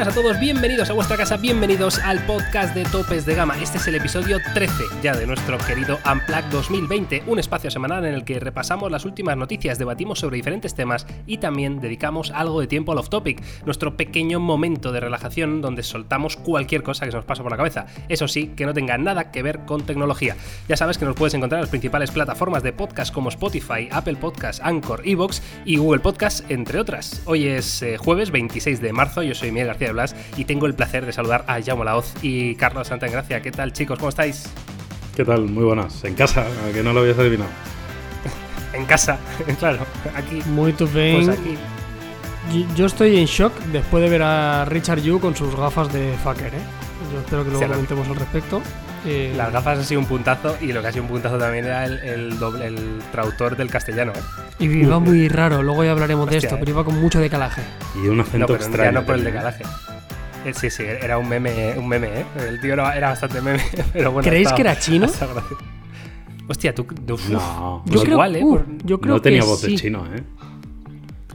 buenas a todos, bienvenidos a vuestra casa, bienvenidos al podcast de Topes de Gama. Este es el episodio 13 ya de nuestro querido Unplugged 2020, un espacio semanal en el que repasamos las últimas noticias, debatimos sobre diferentes temas y también dedicamos algo de tiempo al off-topic, nuestro pequeño momento de relajación donde soltamos cualquier cosa que se nos pasa por la cabeza. Eso sí, que no tenga nada que ver con tecnología. Ya sabes que nos puedes encontrar en las principales plataformas de podcast como Spotify, Apple Podcasts, Anchor, Evox y Google Podcasts, entre otras. Hoy es eh, jueves 26 de marzo, yo soy Miguel García Blas y tengo el placer de saludar a Jaume Laoz y Carlos Santagracia. ¿Qué tal chicos? ¿Cómo estáis? ¿Qué tal? Muy buenas. En casa, que no lo habías adivinado. en casa, claro. Aquí. Muy bien. Pues aquí. Yo estoy en shock después de ver a Richard Yu con sus gafas de fucker, ¿eh? Yo espero que luego Sí, comentemos al respecto. Eh, Las gafas ha sido un puntazo y lo que ha sido un puntazo también era el, el doble- el traductor del castellano. ¿eh? Y iba muy raro, luego ya hablaremos de esto, eh. pero iba con mucho decalaje. Y un acento No, pero extraño. ya no por el decalaje. Eh, Sí, sí, era un meme, un meme, ¿eh? El tío era, era bastante meme, pero bueno. ¿Creéis estaba- que era chino? Hostia, tú. uf, No, Yo no, creo, igual, ¿eh? uh, yo creo no tenía que voz de sí. chino, ¿eh?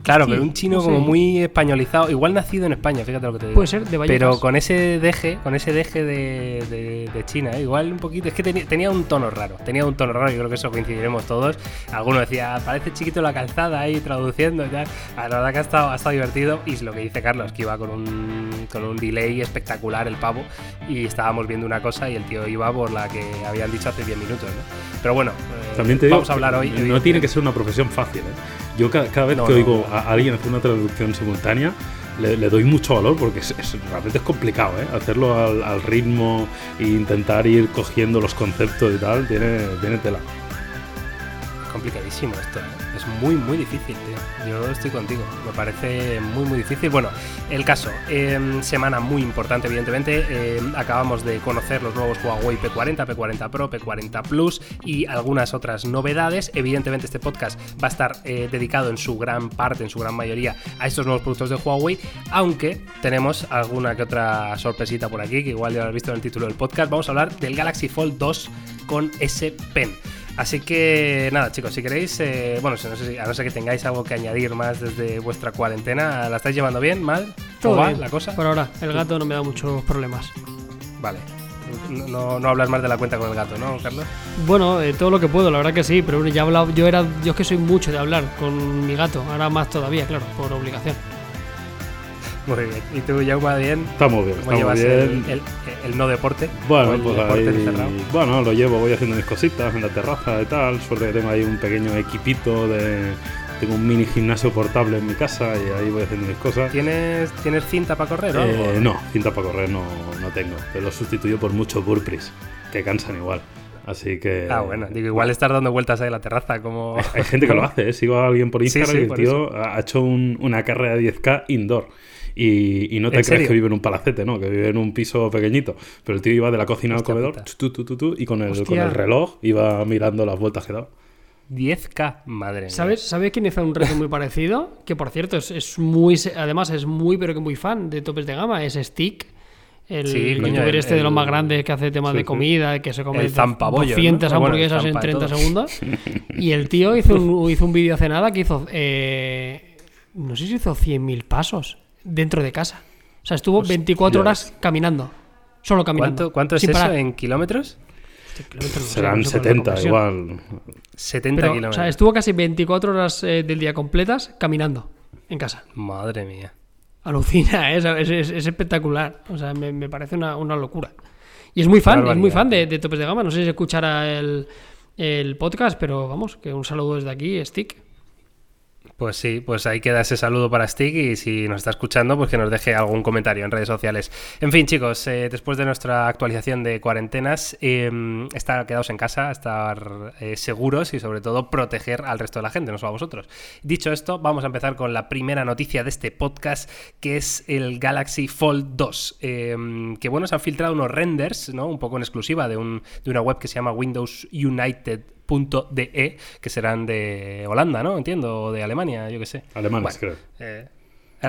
Claro, Sí, pero un chino no como sé. muy españolizado, igual nacido en España, fíjate lo que te digo. Puede ser, de Vallecas. Pero con ese deje, con ese deje de, de- de China, ¿eh? igual un poquito. Es que tenía, tenía un tono raro, tenía un tono raro, yo creo que eso coincidiremos todos. Alguno decía, parece chiquito la calzada ahí traduciendo y tal. Ah, La verdad que ha estado, ha estado divertido. Y es lo que dice Carlos, que iba con un, con un delay espectacular el pavo. Y estábamos viendo una cosa y el tío iba por la que habían dicho hace 10 minutos, ¿no? Pero bueno, eh, También te digo, vamos a hablar hoy. no tiene que ser una profesión fácil, ¿eh? Yo ca- cada, vez No, que no, oigo a alguien hacer una traducción simultánea, le, le doy mucho valor porque es, es- realmente es complicado, ¿eh? Hacerlo al, al ritmo e intentar ir cogiendo los conceptos y tal, tiene, tiene tela. Complicadísimo esto, ¿eh? es muy muy difícil, tío. Yo estoy contigo, me parece muy muy difícil. Bueno, el caso, em, semana muy importante evidentemente, em, acabamos de conocer los nuevos Huawei P40, P40 Pro, P40 Plus y algunas otras novedades. Evidentemente este podcast va a estar eh, dedicado en su gran parte, en su gran mayoría, a estos nuevos productos de Huawei, aunque tenemos alguna que otra sorpresita por aquí, que igual ya lo habéis visto en el título del podcast. Vamos a hablar del Galaxy Fold 2 con S Pen. Así que nada, chicos, si queréis, eh, bueno, si no sé si- a no ser que tengáis algo que añadir más desde vuestra cuarentena, ¿la estáis llevando bien, mal? ¿Cómo Todo va bien. la cosa? Por ahora, el gato no me da muchos problemas. Vale. No, no, no hablas más de la cuenta con el gato, ¿no, Carlos? Bueno, eh, todo lo que puedo, la verdad que sí, pero bueno, ya he hablado, yo era, yo es que soy mucho de hablar con mi gato, ahora más todavía, claro, por obligación. Muy bien. ¿Y tú, Jaume, bien? Estamos bien, ¿Cómo estamos llevas bien. el, el- el no deporte? ¿O Bueno, el pues deporte ahí- bueno, lo llevo, voy haciendo mis cositas en la terraza y tal. Suerte que tengo ahí un pequeño equipito de. Tengo un mini gimnasio portable en mi casa y ahí voy haciendo mis cosas. ¿Tienes, ¿Tienes cinta para correr? Eh, no, cinta para correr no, no tengo. Te lo sustituyo por muchos burpees, que cansan igual. Así que. Ah, bueno. Digo, igual estar dando vueltas ahí en la terraza como... Hay gente que lo hace, ¿eh? Sigo a alguien por Sí, Instagram sí, y el tío ha hecho un- una carrera de 10K indoor. Y, y no te ¿En crees serio? que vive en un palacete, ¿no? Que vive en un piso pequeñito. Pero el tío iba de la cocina al comedor puta. tu, tu, tu, tu, y con el, con el reloj iba mirando las vueltas que daba. 10K, madre mía. ¿Sabes, ¿Sabes quién hizo un reto muy parecido? Que por cierto, es, es muy. Además, es muy, pero que muy fan de topes de gama. Es Stick. El Sí, coño, youtuber el- este de los el- más grandes que hace temas Sí, de comida, que se come El zampabollo, 200 ¿no? Bueno, el hamburguesas en zampa 30 todo. segundos. Y el tío hizo un, hizo un vídeo hace nada que hizo. eh, no sé si hizo 100.000 pasos dentro de casa. O sea, estuvo 24 horas caminando. Solo caminando. ¿Cuánto, cuánto es eso parar. en kilómetros? Hostia, kilómetros, no sé, Serán no sé cuál es la 70 conversión. igual. 70 Pero, o kilómetros. sea, estuvo casi 24 horas eh, del día completas caminando en casa. Madre mía. Alucina, ¿eh? es, es- es- es espectacular. O sea, me, me parece una, una locura. Y es muy fan, es muy fan de, de Topes de Gama. No sé si escuchará el, el podcast, pero vamos, que un saludo desde aquí, Stick. Pues sí, pues ahí queda ese saludo para Stick y si nos está escuchando, pues que nos deje algún comentario en redes sociales. En fin, chicos, eh, después de nuestra actualización de cuarentenas, eh, estar quedados en casa, estar eh, seguros y sobre todo proteger al resto de la gente, no solo a vosotros. Dicho esto, vamos a empezar con la primera noticia de este podcast, que es el Galaxy Fold 2. eh, que bueno, se han filtrado unos renders, ¿no? Un poco en exclusiva de, un, de una web que se llama Windows United .de que serán de Holanda, ¿no? Entiendo, o de Alemania, yo qué sé. Alemanes, Bueno, creo. eh,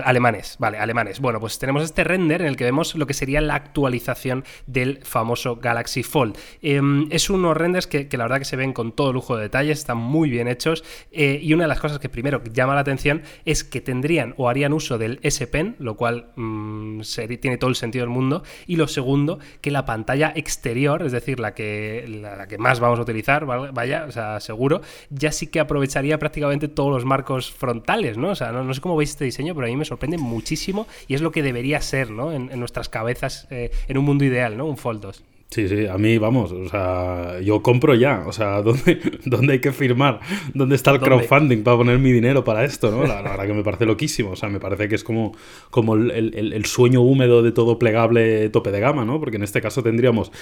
Alemanes, vale, alemanes. Bueno, pues tenemos este render en el que vemos lo que sería la actualización del famoso Galaxy Fold. Em, es unos renders que, la verdad que se ven con todo lujo de detalles, están muy bien hechos. Eh, y una de las cosas que primero llama la atención es que tendrían o harían uso del S Pen, lo cual mm, tiene todo el sentido del mundo. Y lo segundo, que la pantalla exterior, es decir, la que, la, que más vamos a utilizar, vaya, o sea, seguro, ya sí que aprovecharía prácticamente todos los marcos frontales, ¿no? O sea, no, sé cómo veis este diseño, pero a mí me sorprende muchísimo y es lo que debería ser, ¿no? En, nuestras cabezas, eh, en un mundo ideal, ¿no? Un Fold 2. Sí, sí, a mí, vamos, o sea, yo compro ya, o sea, ¿dónde, dónde hay que firmar? ¿Dónde está el crowdfunding para poner mi dinero para esto, no? La, verdad que me parece loquísimo, o sea, me parece que es como, como el, sueño húmedo de todo plegable tope de gama, ¿no? Porque en este caso tendríamos,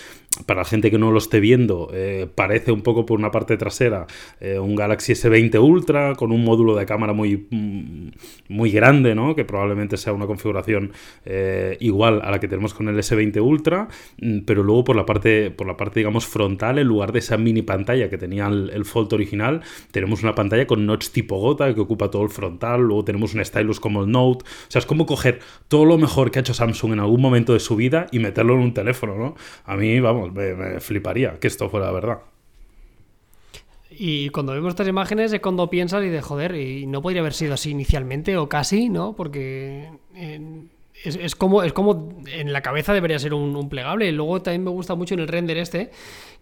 para la gente que no lo esté viendo, eh, parece un poco por una parte trasera eh, un Galaxy S20 Ultra con un módulo de cámara muy, mm, muy grande, ¿no? Que probablemente sea una configuración eh, igual a la que tenemos con el S20 Ultra, mm, pero luego por la parte, por la parte digamos, frontal, en lugar de esa mini pantalla que tenía el, el Fold original, tenemos una pantalla con notch tipo gota que ocupa todo el frontal, luego tenemos un stylus como el Note, o sea, es como coger todo lo mejor que ha hecho Samsung en algún momento de su vida y meterlo en un teléfono, ¿no? A mí, vamos, me, fliparía que esto fuera la verdad. Y cuando vemos estas imágenes es cuando piensas y de joder, y no podría haber sido así inicialmente o casi, ¿no? Porque es, como, es como en la cabeza debería ser un, plegable. Y luego también me gusta mucho en el render este,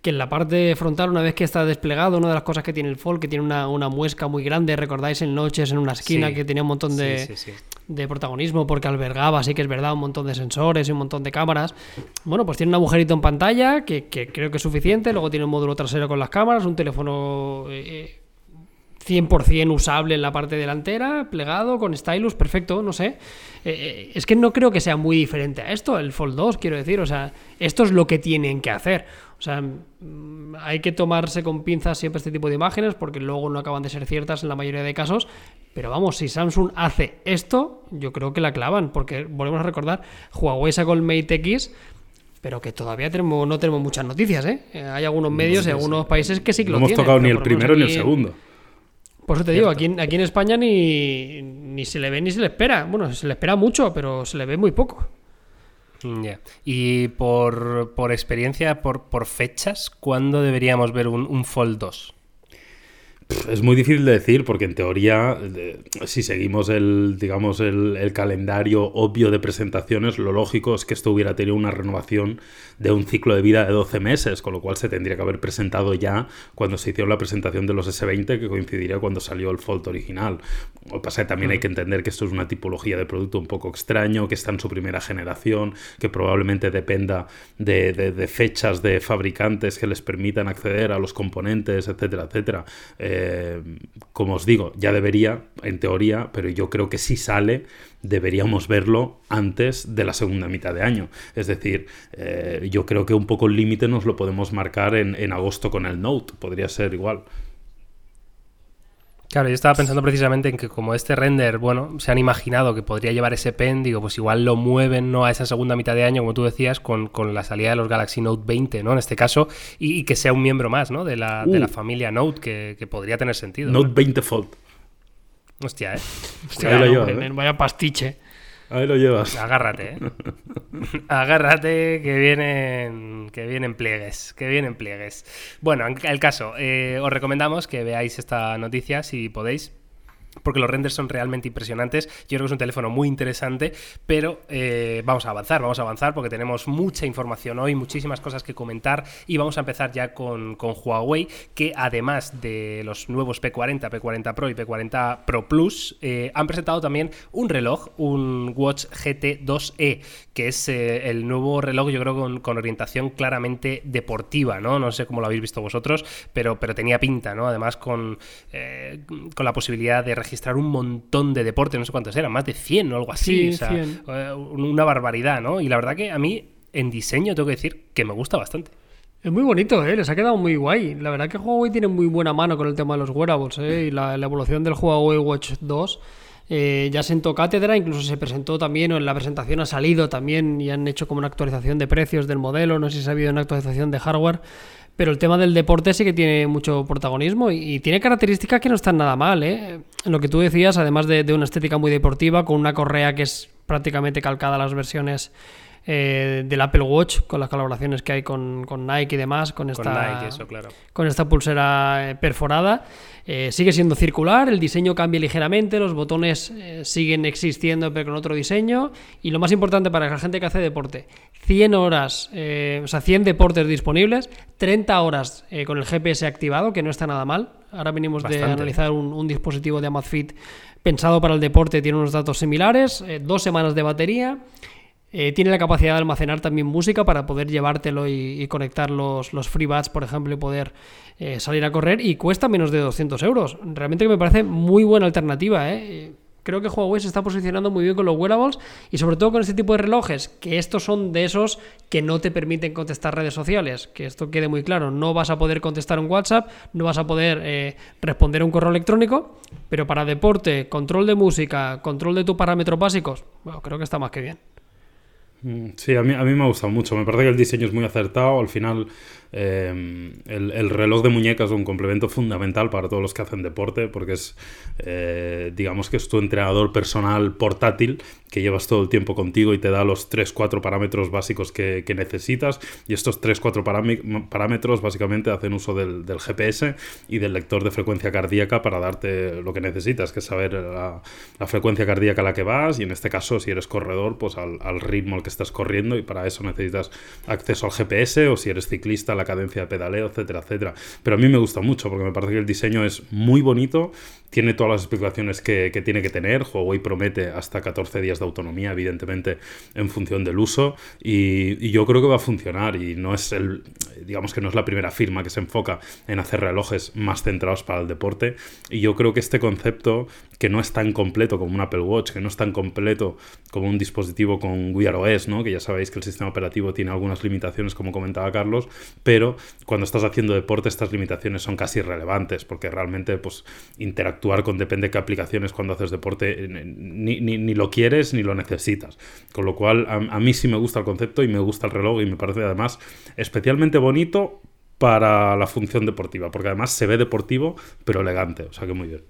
que en la parte frontal, una vez que está desplegado, una de las cosas que tiene el Fold, que tiene una, muesca muy grande, recordáis en Noches en una esquina que tenía un montón de, de, protagonismo porque albergaba, sí que es verdad, un montón de sensores y un montón de cámaras. Bueno, pues tiene un agujerito en pantalla que, creo que es suficiente, luego tiene un módulo trasero con las cámaras, un teléfono... Eh, 100% usable en la parte delantera, plegado, con stylus, perfecto, no sé. Eh, eh, es que no creo que sea muy diferente a esto, el Fold 2, quiero decir. O sea, esto es lo que tienen que hacer. O sea, mm, hay que tomarse con pinzas siempre este tipo de imágenes porque luego no acaban de ser ciertas en la mayoría de casos. Pero vamos, si Samsung hace esto, yo creo que la clavan. Porque volvemos a recordar, Huawei sacó el Mate X pero que todavía tenemos, no tenemos muchas noticias, ¿eh? Hay algunos medios y algunos países que sí que no lo hemos tocado ni el primero ni el segundo. Por eso te digo, aquí, aquí en España ni, ni se le ve ni se le espera. Bueno, se le espera mucho, pero se le ve muy poco. Mm, y por, por experiencia, por, por, fechas, ¿cuándo deberíamos ver un, un Fold 2? Es muy difícil de decir porque en teoría, si seguimos el, digamos, el, calendario obvio de presentaciones, lo lógico es que esto hubiera tenido una renovación de un ciclo de vida de 12 meses, con lo cual se tendría que haber presentado ya cuando se hicieron la presentación de los S20, que coincidiría cuando salió el Fold original. Lo que pasa es que también hay que entender que esto es una tipología de producto un poco extraño, que está en su primera generación, que probablemente dependa de, de fechas de fabricantes que les permitan acceder a los componentes, etcétera, etcétera. Eh, como os digo, ya debería, en teoría, pero yo creo que si sale, deberíamos verlo antes de la segunda mitad de año. Es decir, eh, yo creo que un poco el límite nos lo podemos marcar en, en agosto con el Note, podría ser igual. Claro, yo estaba pensando precisamente en que como este render, bueno, se han imaginado que podría llevar ese pen, digo, pues igual lo mueven ¿no? a esa segunda mitad de año, como tú decías, con, la salida de los Galaxy Note 20, ¿no? En este caso, y, que sea un miembro más, ¿no? De la, de la uh. familia Note, que, podría tener sentido. Note 20 Fold. Hostia, ¿eh? ¿eh? vaya pastiche. Ahí lo llevas. Agárrate, ¿eh? Agárrate que vienen, que vienen pliegues, que vienen pliegues. Bueno, en el caso, eh, os recomendamos que veáis esta noticia si podéis porque los renders son realmente impresionantes. Yo creo que es un teléfono muy interesante, pero eh, vamos a avanzar, vamos a avanzar porque tenemos mucha información hoy, muchísimas cosas que comentar y vamos a empezar ya con, Huawei, que además de los nuevos P40, P40 Pro y P40 Pro Plus, eh, han presentado también un reloj, un Watch GT2e, que es eh, el nuevo reloj, yo creo, con, con, orientación claramente deportiva, ¿no? No sé cómo lo habéis visto vosotros, pero, pero tenía pinta, ¿no? Además con, con la posibilidad de registrar un montón de deportes, no sé cuántos eran, más de 100 o algo así. Eh, una barbaridad, ¿no? Y la verdad que a mí, en diseño, tengo que decir que me gusta bastante. Es muy bonito, ¿eh? les ha quedado muy guay. La verdad que Huawei tiene muy buena mano con el tema de los wearables ¿eh? y la, evolución del Huawei Watch 2 eh, ya sentó cátedra, incluso se presentó también, o en la presentación ha salido también y han hecho como una actualización de precios del modelo, no sé si ha habido una actualización de hardware, pero el tema del deporte sí que tiene mucho protagonismo y, tiene características que no están nada mal. ¿eh? Lo que tú decías, además de, de, una estética muy deportiva, con una correa que es prácticamente calcada a las versiones eh, del Apple Watch, con las colaboraciones que hay con, Nike y demás, con esta, con, esta pulsera eh, perforada. Eh, sigue siendo circular, el diseño cambia ligeramente, los botones siguen existiendo pero con otro diseño. Y lo más importante para la gente que hace deporte, 100 horas, o sea, 100 deportes disponibles, 30 horas con el GPS activado, que no está nada mal. Ahora venimos de analizar un, un, dispositivo de Amazfit pensado para el deporte, tiene unos datos similares, dos semanas de batería. Eh, tiene la capacidad de almacenar también música para poder llevártelo y, conectar los, los FreeBuds, por ejemplo, y poder eh, salir a correr. Y cuesta menos de 200 euros. Realmente me parece muy buena alternativa. ¿eh? Creo que Huawei se está posicionando muy bien con los wearables y sobre todo con este tipo de relojes, que estos son de esos que no te permiten contestar redes sociales. Que esto quede muy claro. No vas a poder contestar un WhatsApp, no vas a poder responder un correo electrónico, pero para deporte, control de música, control de tus parámetros básicos, bueno, creo que está más que bien. Mm, sí, a mí, a mí me ha gustado mucho. Me parece que el diseño es muy acertado. Al final, eh, el, reloj de muñeca es un complemento fundamental para todos los que hacen deporte, porque es, eh, digamos que es tu entrenador personal portátil que llevas todo el tiempo contigo y te da los 3-4 parámetros básicos que, necesitas. Y estos 3-4 parámetros básicamente hacen uso del, GPS y del lector de frecuencia cardíaca para darte lo que necesitas, que es saber la, frecuencia cardíaca a la que vas y en este caso, si eres corredor, pues al, al ritmo al que estás corriendo y para eso necesitas acceso al GPS o si eres ciclista, la cadencia de pedaleo, etcétera, etcétera. Pero a mí me gusta mucho porque me parece que el diseño es muy bonito, tiene todas las especificaciones que, tiene que tener. Huawei promete hasta 14 días de autonomía, evidentemente, en función del uso. Y, yo creo que va a funcionar. Y no es el, digamos que no es la primera firma que se enfoca en hacer relojes más centrados para el deporte. Y yo creo que este concepto, que no es tan completo como un Apple Watch, que no es tan completo como un dispositivo con Wear OS, ¿no? que ya sabéis que el sistema operativo tiene algunas limitaciones, como comentaba Carlos, pero cuando estás haciendo deporte estas limitaciones son casi irrelevantes, porque realmente pues, interactuar con depende qué aplicaciones cuando haces deporte ni, ni, lo quieres ni lo necesitas. Con lo cual a, a mí sí me gusta el concepto y me gusta el reloj y me parece además especialmente bonito para la función deportiva, porque además se ve deportivo pero elegante, o sea que muy bien.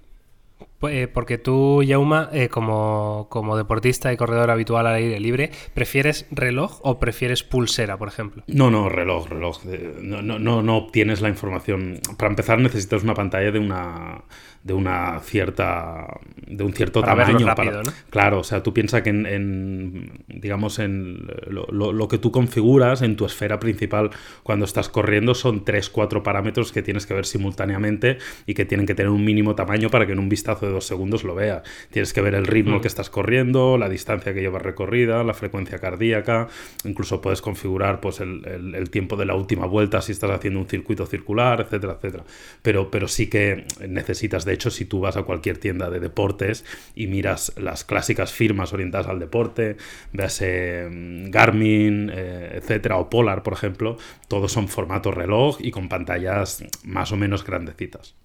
Pues, eh, porque tú, Yauma, eh, como, como, deportista y corredor habitual al aire libre, ¿prefieres reloj o prefieres pulsera, por ejemplo? No, no, reloj, reloj. Eh, no, no, no, no obtienes la información. Para empezar necesitas una pantalla de una de una cierta de un cierto tamaño rápido, ¿no? claro o sea tú piensas que en, digamos en lo, que tú configuras en tu esfera principal cuando estás corriendo son 3 4 parámetros que tienes que ver simultáneamente y que tienen que tener un mínimo tamaño para que en un vistazo de dos segundos lo veas tienes que ver el ritmo mm. que estás corriendo la distancia que llevas recorrida la frecuencia cardíaca incluso puedes configurar pues el, el, tiempo de la última vuelta si estás haciendo un circuito circular etcétera etcétera pero pero sí que necesitas de hecho, si tú vas a cualquier tienda de deportes y miras las clásicas firmas orientadas al deporte, veas mm, Garmin, eh, etcétera, o Polar, por ejemplo, todos son formato reloj y con pantallas más o menos grandecitas.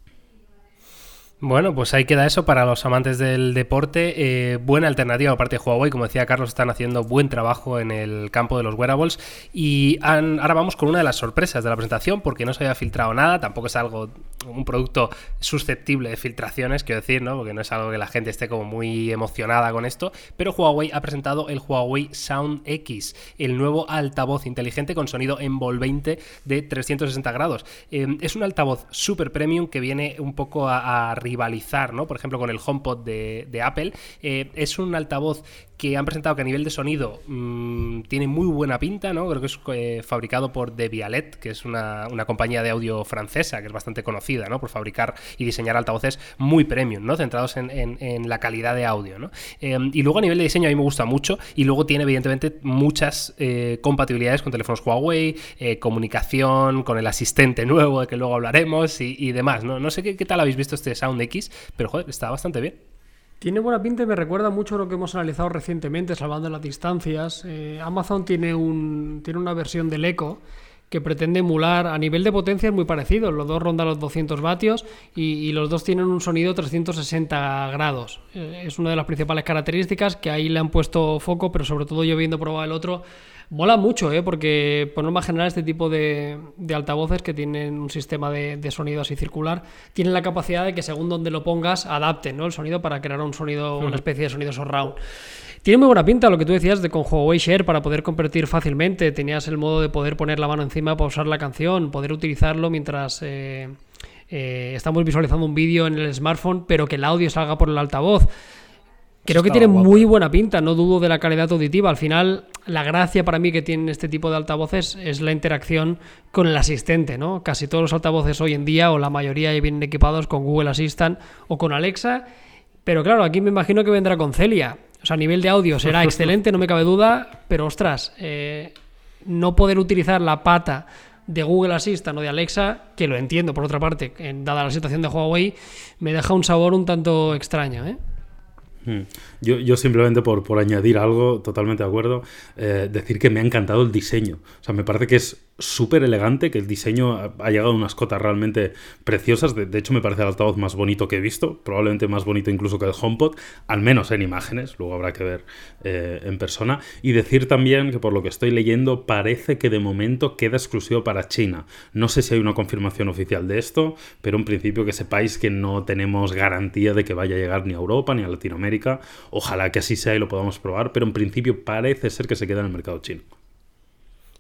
Bueno, pues ahí queda eso para los amantes del deporte. Eh, buena alternativa aparte de Huawei. Como decía Carlos, están haciendo buen trabajo en el campo de los wearables. Y ahora vamos con una de las sorpresas de la presentación, porque no se había filtrado nada. Tampoco es algo, un producto susceptible de filtraciones, quiero decir, ¿no? Porque no es algo que la gente esté como muy emocionada con esto. Pero Huawei ha presentado el Huawei Sound X, el nuevo altavoz inteligente con sonido envolvente de 360 grados. Eh, es un altavoz super premium que viene un poco a, a rivalizar, ¿no? Por ejemplo, con el HomePod de, Apple. Eh, es un altavoz que han presentado que a nivel de sonido mm, tiene muy buena pinta, ¿no? Creo que es eh, fabricado por Debialet, que es una, compañía de audio francesa, que es bastante conocida, ¿no? Por fabricar y diseñar altavoces muy premium, ¿no? Centrados en, la calidad de audio, ¿no? Em, y luego a nivel de diseño a mí me gusta mucho y luego tiene evidentemente muchas eh, compatibilidades con teléfonos Huawei, eh, comunicación, con el asistente nuevo, de que luego hablaremos y, demás, ¿no? No sé qué, qué tal habéis visto este Sound X, pero joder, está bastante bien. Tiene buena pinta y me recuerda mucho a lo que hemos analizado recientemente, salvando las distancias. Eh, Amazon tiene, un, tiene una versión del Echo que pretende emular a nivel de potencia es muy parecido. Los dos rondan los 200 vatios y, los dos tienen un sonido 360 grados. Eh, es una de las principales características que ahí le han puesto foco, pero sobre todo yo viendo probado el otro, Mola mucho, ¿eh? porque por norma general este tipo de, altavoces que tienen un sistema de, sonido así circular, tienen la capacidad de que según donde lo pongas, adapten ¿no? el sonido para crear un sonido, una especie de sonido surround. Tiene muy buena pinta lo que tú decías de con Huawei Share para poder convertir fácilmente. Tenías el modo de poder poner la mano encima para usar la canción, poder utilizarlo mientras eh, eh, estamos visualizando un vídeo en el smartphone, pero que el audio salga por el altavoz. Creo que tiene muy buena pinta, no dudo de la calidad auditiva. Al final, la gracia para mí que tienen este tipo de altavoces es la interacción con el asistente, ¿no? Casi todos los altavoces hoy en día, o la mayoría, ya vienen equipados con Google Assistant o con Alexa. Pero claro, aquí me imagino que vendrá con Celia. O sea, a nivel de audio será excelente, no me cabe duda, pero ostras, eh, no poder utilizar la pata de Google Assistant o de Alexa, que lo entiendo por otra parte, dada la situación de Huawei, me deja un sabor un tanto extraño, ¿eh? Hmm. Yo, yo, simplemente por, por, añadir algo, totalmente de acuerdo, eh, decir que me ha encantado el diseño. O sea, me parece que es súper elegante, que el diseño ha, llegado a unas cotas realmente preciosas. De, hecho, me parece el altavoz más bonito que he visto, probablemente más bonito incluso que el HomePod, al menos en imágenes, luego habrá que ver eh, en persona. Y decir también que por lo que estoy leyendo, parece que de momento queda exclusivo para China. No sé si hay una confirmación oficial de esto, pero en principio que sepáis que no tenemos garantía de que vaya a llegar ni a Europa ni a Latinoamérica. Ojalá que así sea y lo podamos probar, pero en principio parece ser que se queda en el mercado chino.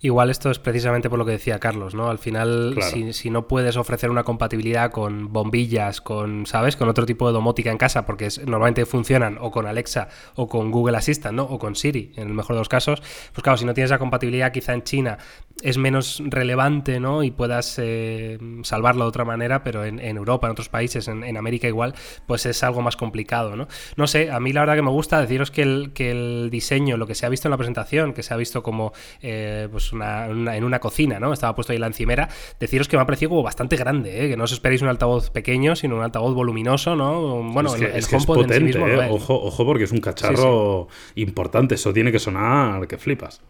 Igual esto es precisamente por lo que decía Carlos, ¿no? Al final, si, no puedes ofrecer una compatibilidad con bombillas, con, ¿sabes? Con otro tipo de domótica en casa, porque normalmente funcionan o con Alexa o con Google Assistant, ¿no? O con Siri, en el mejor de los casos. Pues claro, si no tienes esa compatibilidad quizá en China es menos relevante, ¿no? Y puedas eh, salvarlo de otra manera, pero en, Europa, en otros países, en, América igual, pues es algo más complicado, ¿no? No sé, a mí la verdad que me gusta deciros que el, que el diseño, lo que se ha visto en la presentación, que se ha visto como, eh, pues en una cocina, ¿no? Estaba puesto ahí la encimera. Deciros que me ha parecido como bastante grande, ¿eh? Que no os esperéis un altavoz pequeño, sino un altavoz voluminoso, ¿no? Bueno, el, es, potente, ¿eh? Ojo, ojo, porque es un cacharro importante. Eso tiene que sonar que flipas.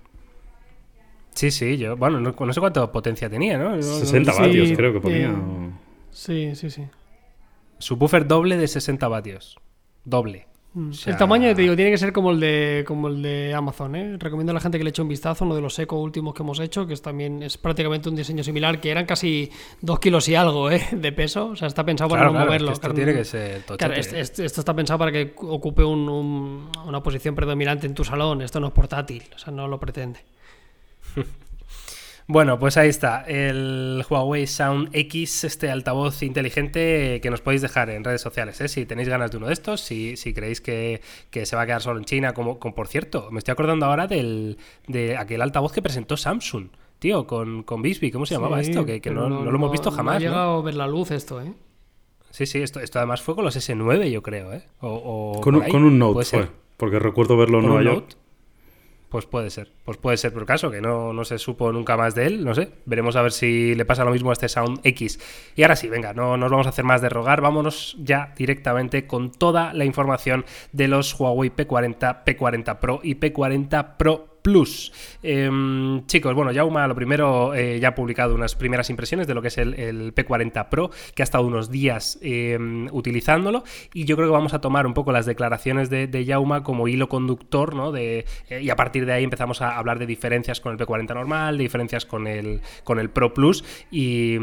Sí, sí, yo, bueno, no, no sé cuánta potencia tenía, ¿no? 60 vatios creo que ponía. Sí, sí, sí. Subwoofer doble de 60 vatios. Doble. Mm. El tamaño, te digo, tiene que ser como el de como el de Amazon, ¿eh? Recomiendo a la gente que le eche un vistazo, uno de los eco últimos que hemos hecho, que es también es prácticamente un diseño similar, que eran casi dos kilos y algo ¿eh? de peso. O sea, está pensado para no moverlo. esto tiene que ser esto, está pensado para que ocupe una posición predominante en tu salón. Esto no es portátil, o sea, no lo pretende. Bueno, pues ahí está, el Huawei Sound X, este altavoz inteligente que nos podéis dejar en redes sociales, ¿eh? si tenéis ganas de uno de estos, si, si creéis que, se va a quedar solo en China, como, por cierto, me estoy acordando ahora del, de aquel altavoz que presentó Samsung, tío, con, con Bixby, ¿cómo se llamaba esto? Que, no, lo hemos visto jamás. No ha llegado a ver la luz esto, ¿eh? Sí, sí, esto, esto además fue con los S9, yo creo, ¿eh? O, con, un Note fue, porque recuerdo verlo en Nueva York. Pues puede ser, pues puede ser por caso, que no, no se supo nunca más de él, no sé. Veremos a ver si le pasa lo mismo a este Sound X. Y ahora sí, venga, no nos vamos a hacer más de rogar, vámonos ya directamente con toda la información de los Huawei P40, P40 Pro y P40 Pro Plus. Em, chicos, bueno, Yauma lo primero eh, ya ha publicado unas primeras impresiones de lo que es el, P40 Pro, que ha estado unos días em, utilizándolo y yo creo que vamos a tomar un poco las declaraciones de, de Yauma como hilo conductor, ¿no? Eh, y a partir de ahí empezamos a hablar de diferencias con el P40 normal, de diferencias con el, con el Pro Plus y,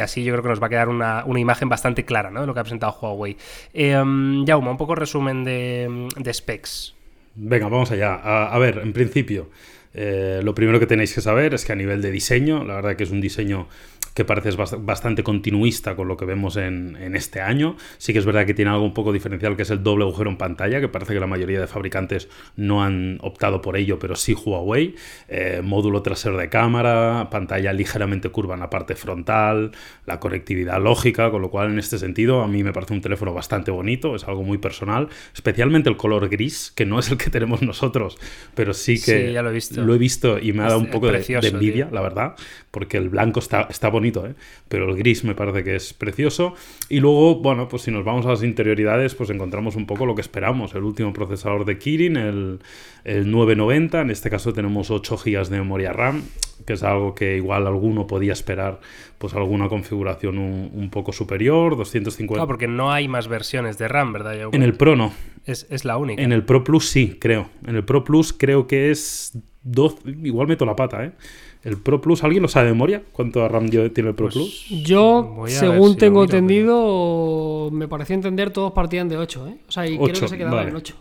así yo creo que nos va a quedar una, imagen bastante clara, ¿no? De lo que ha presentado Huawei. Yauma, em, un poco resumen de, de specs. Venga, vamos allá. A, ver, en principio, eh, lo primero que tenéis que saber es que a nivel de diseño, la verdad que es un diseño que parece bastante continuista con lo que vemos en, este año. Sí que es verdad que tiene algo un poco diferencial que es el doble agujero en pantalla, que parece que la mayoría de fabricantes no han optado por ello, pero sí Huawei. Eh, módulo trasero de cámara, pantalla ligeramente curva en la parte frontal, la conectividad lógica, con lo cual en este sentido a mí me parece un teléfono bastante bonito, es algo muy personal, especialmente el color gris, que no es el que tenemos nosotros, pero sí que ya lo, he visto. lo he visto y me ha dado un poco de, envidia, la verdad, porque el blanco está, está bonito ¿eh? pero el gris me parece que es precioso. Y luego, bueno, pues si nos vamos a las interioridades, pues encontramos un poco lo que esperamos. El último procesador de Kirin, el, el 990, en este caso tenemos 8 GB de memoria RAM, que es algo que igual alguno podía esperar, pues alguna configuración un, poco superior, 250. No, porque no hay más versiones de RAM, ¿verdad? En el Pro no. Es, es la única. En el Pro Plus sí, creo. En el Pro Plus creo que es igual meto la pata, ¿eh? El Pro Plus, ¿alguien lo sabe de memoria? ¿Cuánto RAM tiene el Pro pues Plus? Yo, según tengo entendido, me pareció entender, todos partían de 8, ¿eh? O sea, y creo que se quedaban en 8.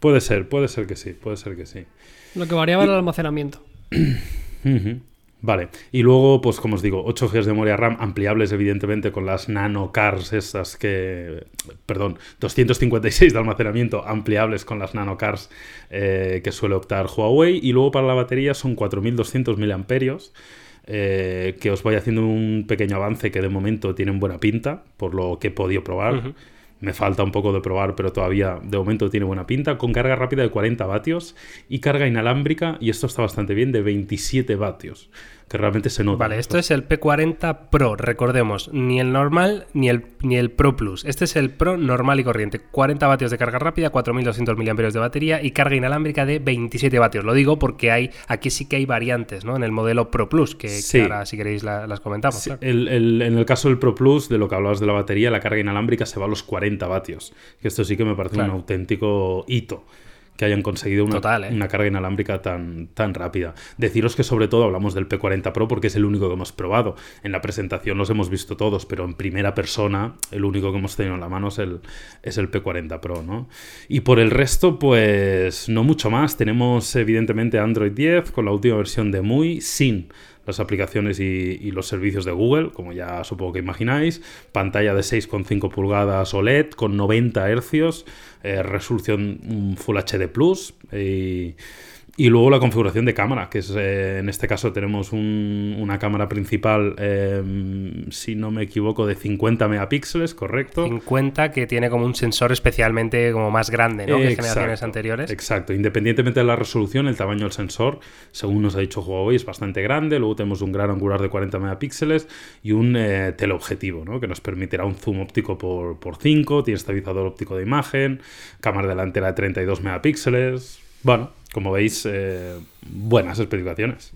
Puede ser, puede ser que sí, puede ser que sí. Lo que variaba era el almacenamiento. Vale, y luego, pues como os digo, 8 GB de memoria RAM ampliables evidentemente con las nano cars esas que, perdón, 256 de almacenamiento ampliables con las nano cars eh, que suele optar Huawei y luego para la batería son 4200 miliamperios. Eh, que os voy haciendo un pequeño avance que de momento tienen buena pinta, por lo que he podido probar. Me falta un poco de probar, pero todavía de momento tiene buena pinta. Con carga rápida de 40 vatios y carga inalámbrica, y esto está bastante bien, de 27 vatios que realmente se nota. Vale, esto es el P40 Pro, recordemos, ni el normal ni el, ni el Pro Plus. Este es el Pro normal y corriente. 40 vatios de carga rápida, 4200 mAh de batería y carga inalámbrica de 27 vatios. Lo digo porque hay aquí sí que hay variantes, ¿no? En el modelo Pro Plus, que, ahora si queréis las comentamos. en el caso del Pro Plus, de lo que hablabas de la batería, la carga inalámbrica se va a los 40 vatios. Que esto sí que me parece un auténtico hito que hayan conseguido una, ¿eh? una, carga inalámbrica tan, tan rápida. Deciros que sobre todo hablamos del P40 Pro porque es el único que hemos probado. En la presentación los hemos visto todos, pero en primera persona el único que hemos tenido en la mano es el, es el P40 Pro, ¿no? Y por el resto, pues no mucho más. Tenemos evidentemente Android 10 con la última versión de MUI sin las aplicaciones y, los servicios de Google, como ya supongo que imagináis. Pantalla de 6,5 pulgadas OLED con 90 Hz, eh, resolución Full HD Plus. Y y luego la configuración de cámara, que es eh, en este caso tenemos una cámara principal, em, si no me equivoco, de 50 megapíxeles, ¿correcto? 50 que tiene como un sensor especialmente como más grande, ¿no? que generaciones anteriores. Exacto, independientemente de la resolución, el tamaño del sensor, según nos ha dicho Huawei, es bastante grande. Luego tenemos un gran angular de 40 megapíxeles y un eh, teleobjetivo, ¿no? Que nos permitirá un zoom óptico por, por 5, tiene estabilizador óptico de imagen, cámara delantera de 32 megapíxeles. Bueno, como veis, eh, buenas especificaciones.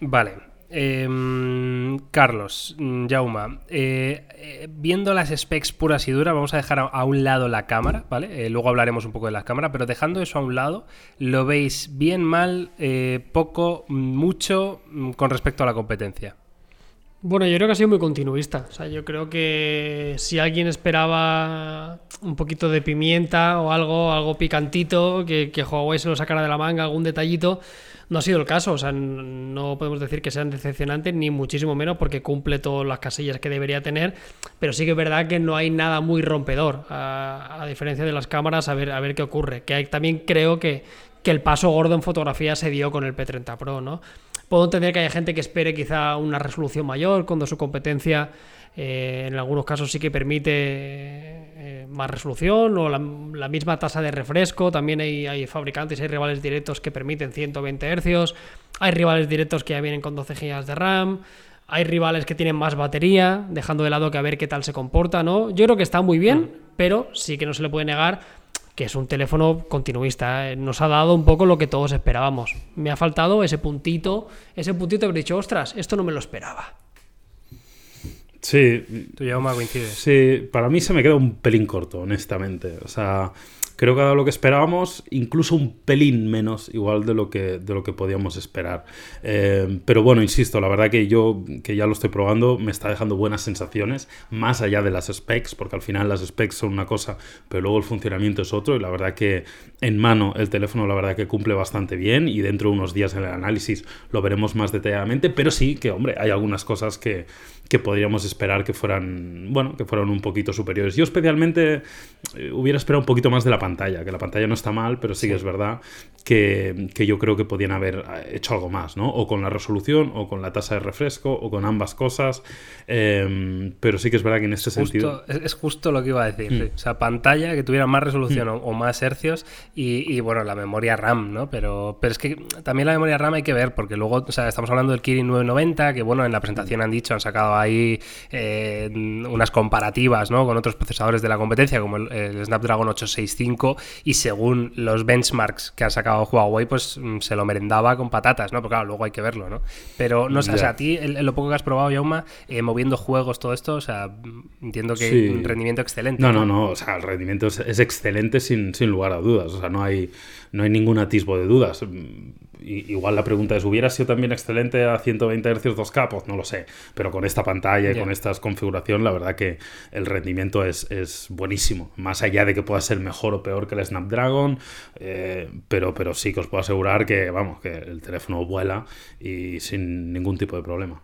Vale. Em, Carlos, Jauma, eh, eh, viendo las specs puras y duras, vamos a dejar a, un lado la cámara, ¿vale? luego hablaremos un poco de la cámara, pero dejando eso a un lado, ¿lo veis bien, mal, poco, mucho mm, con respecto a la competencia? Bueno, yo creo que ha sido muy continuista. O sea, yo creo que si alguien esperaba un poquito de pimienta o algo, algo picantito, que, Huawei se lo sacara de la manga, algún detallito, no ha sido el caso. O sea, no podemos decir que sean decepcionantes, ni muchísimo menos, porque cumple todas las casillas que debería tener. Pero sí que es verdad que no hay nada muy rompedor, a, diferencia de las cámaras, a ver, a ver qué ocurre. Que también creo que, que el paso gordo en fotografía se dio con el P30 Pro, ¿no? Puedo entender que haya gente que espere quizá una resolución mayor cuando su competencia eh, en algunos casos sí que permite eh, más resolución o la, misma tasa de refresco. También hay, hay, fabricantes, hay rivales directos que permiten 120 Hz. Hay rivales directos que ya vienen con 12 GB de RAM. Hay rivales que tienen más batería, dejando de lado que a ver qué tal se comporta, ¿no? Yo creo que está muy bien, mm. pero sí que no se le puede negar que es un teléfono continuista. ¿eh? Nos ha dado un poco lo que todos esperábamos. Me ha faltado ese puntito, ese puntito de haber dicho, ostras, esto no me lo esperaba. Sí. Tú ya coincides. Sí, para mí se me queda un pelín corto, honestamente. O sea, creo que ha dado lo que esperábamos, incluso un pelín menos igual de lo que, de lo que podíamos esperar. Eh, pero bueno, insisto, la verdad que yo, que ya lo estoy probando, me está dejando buenas sensaciones, más allá de las specs, porque al final las specs son una cosa, pero luego el funcionamiento es otro, y la verdad que en mano el teléfono la verdad que cumple bastante bien, y dentro de unos días en el análisis lo veremos más detalladamente, pero sí que, hombre, hay algunas cosas que, que podríamos esperar que fueran, bueno, que fueran un poquito superiores. Yo especialmente eh, hubiera esperado un poquito más de la pantalla, que la pantalla no está mal, pero sí, que es verdad que, yo creo que podían haber eh, hecho algo más, ¿no? O con la resolución, o con la tasa de refresco, o con ambas cosas. Em, pero sí que es verdad que en este sentido. Es justo lo que iba a decir. Mm. O sea, pantalla que tuviera más resolución mm. o, más hercios y, bueno, la memoria RAM, ¿no? Pero, pero es que también la memoria RAM hay que ver, porque luego, o sea, estamos hablando del Kirin 990, que bueno, en la presentación han dicho, han sacado ahí eh, unas comparativas, ¿no? Con otros procesadores de la competencia, como el, Snapdragon 865 P5 y según los benchmarks que ha sacado Huawei, pues mm, se lo merendaba con patatas, ¿no? Porque claro, luego hay que verlo, ¿no? Pero no sé, o sea, a ti, lo poco que has probado, Yauma, eh, moviendo juegos, todo esto, o sea, entiendo que un rendimiento excelente. No, no, no, o sea, el rendimiento es, excelente sin, sin, lugar a dudas, o sea, no hay, no hay ningún atisbo de dudas igual la pregunta es, ¿hubiera sido también excelente a 120 Hz 2K? Pues no lo sé, pero con esta pantalla y con esta configuración, la verdad que el rendimiento es, es, buenísimo. Más allá de que pueda ser mejor o peor que el Snapdragon, eh, pero, pero sí que os puedo asegurar que, vamos, que el teléfono vuela y sin ningún tipo de problema.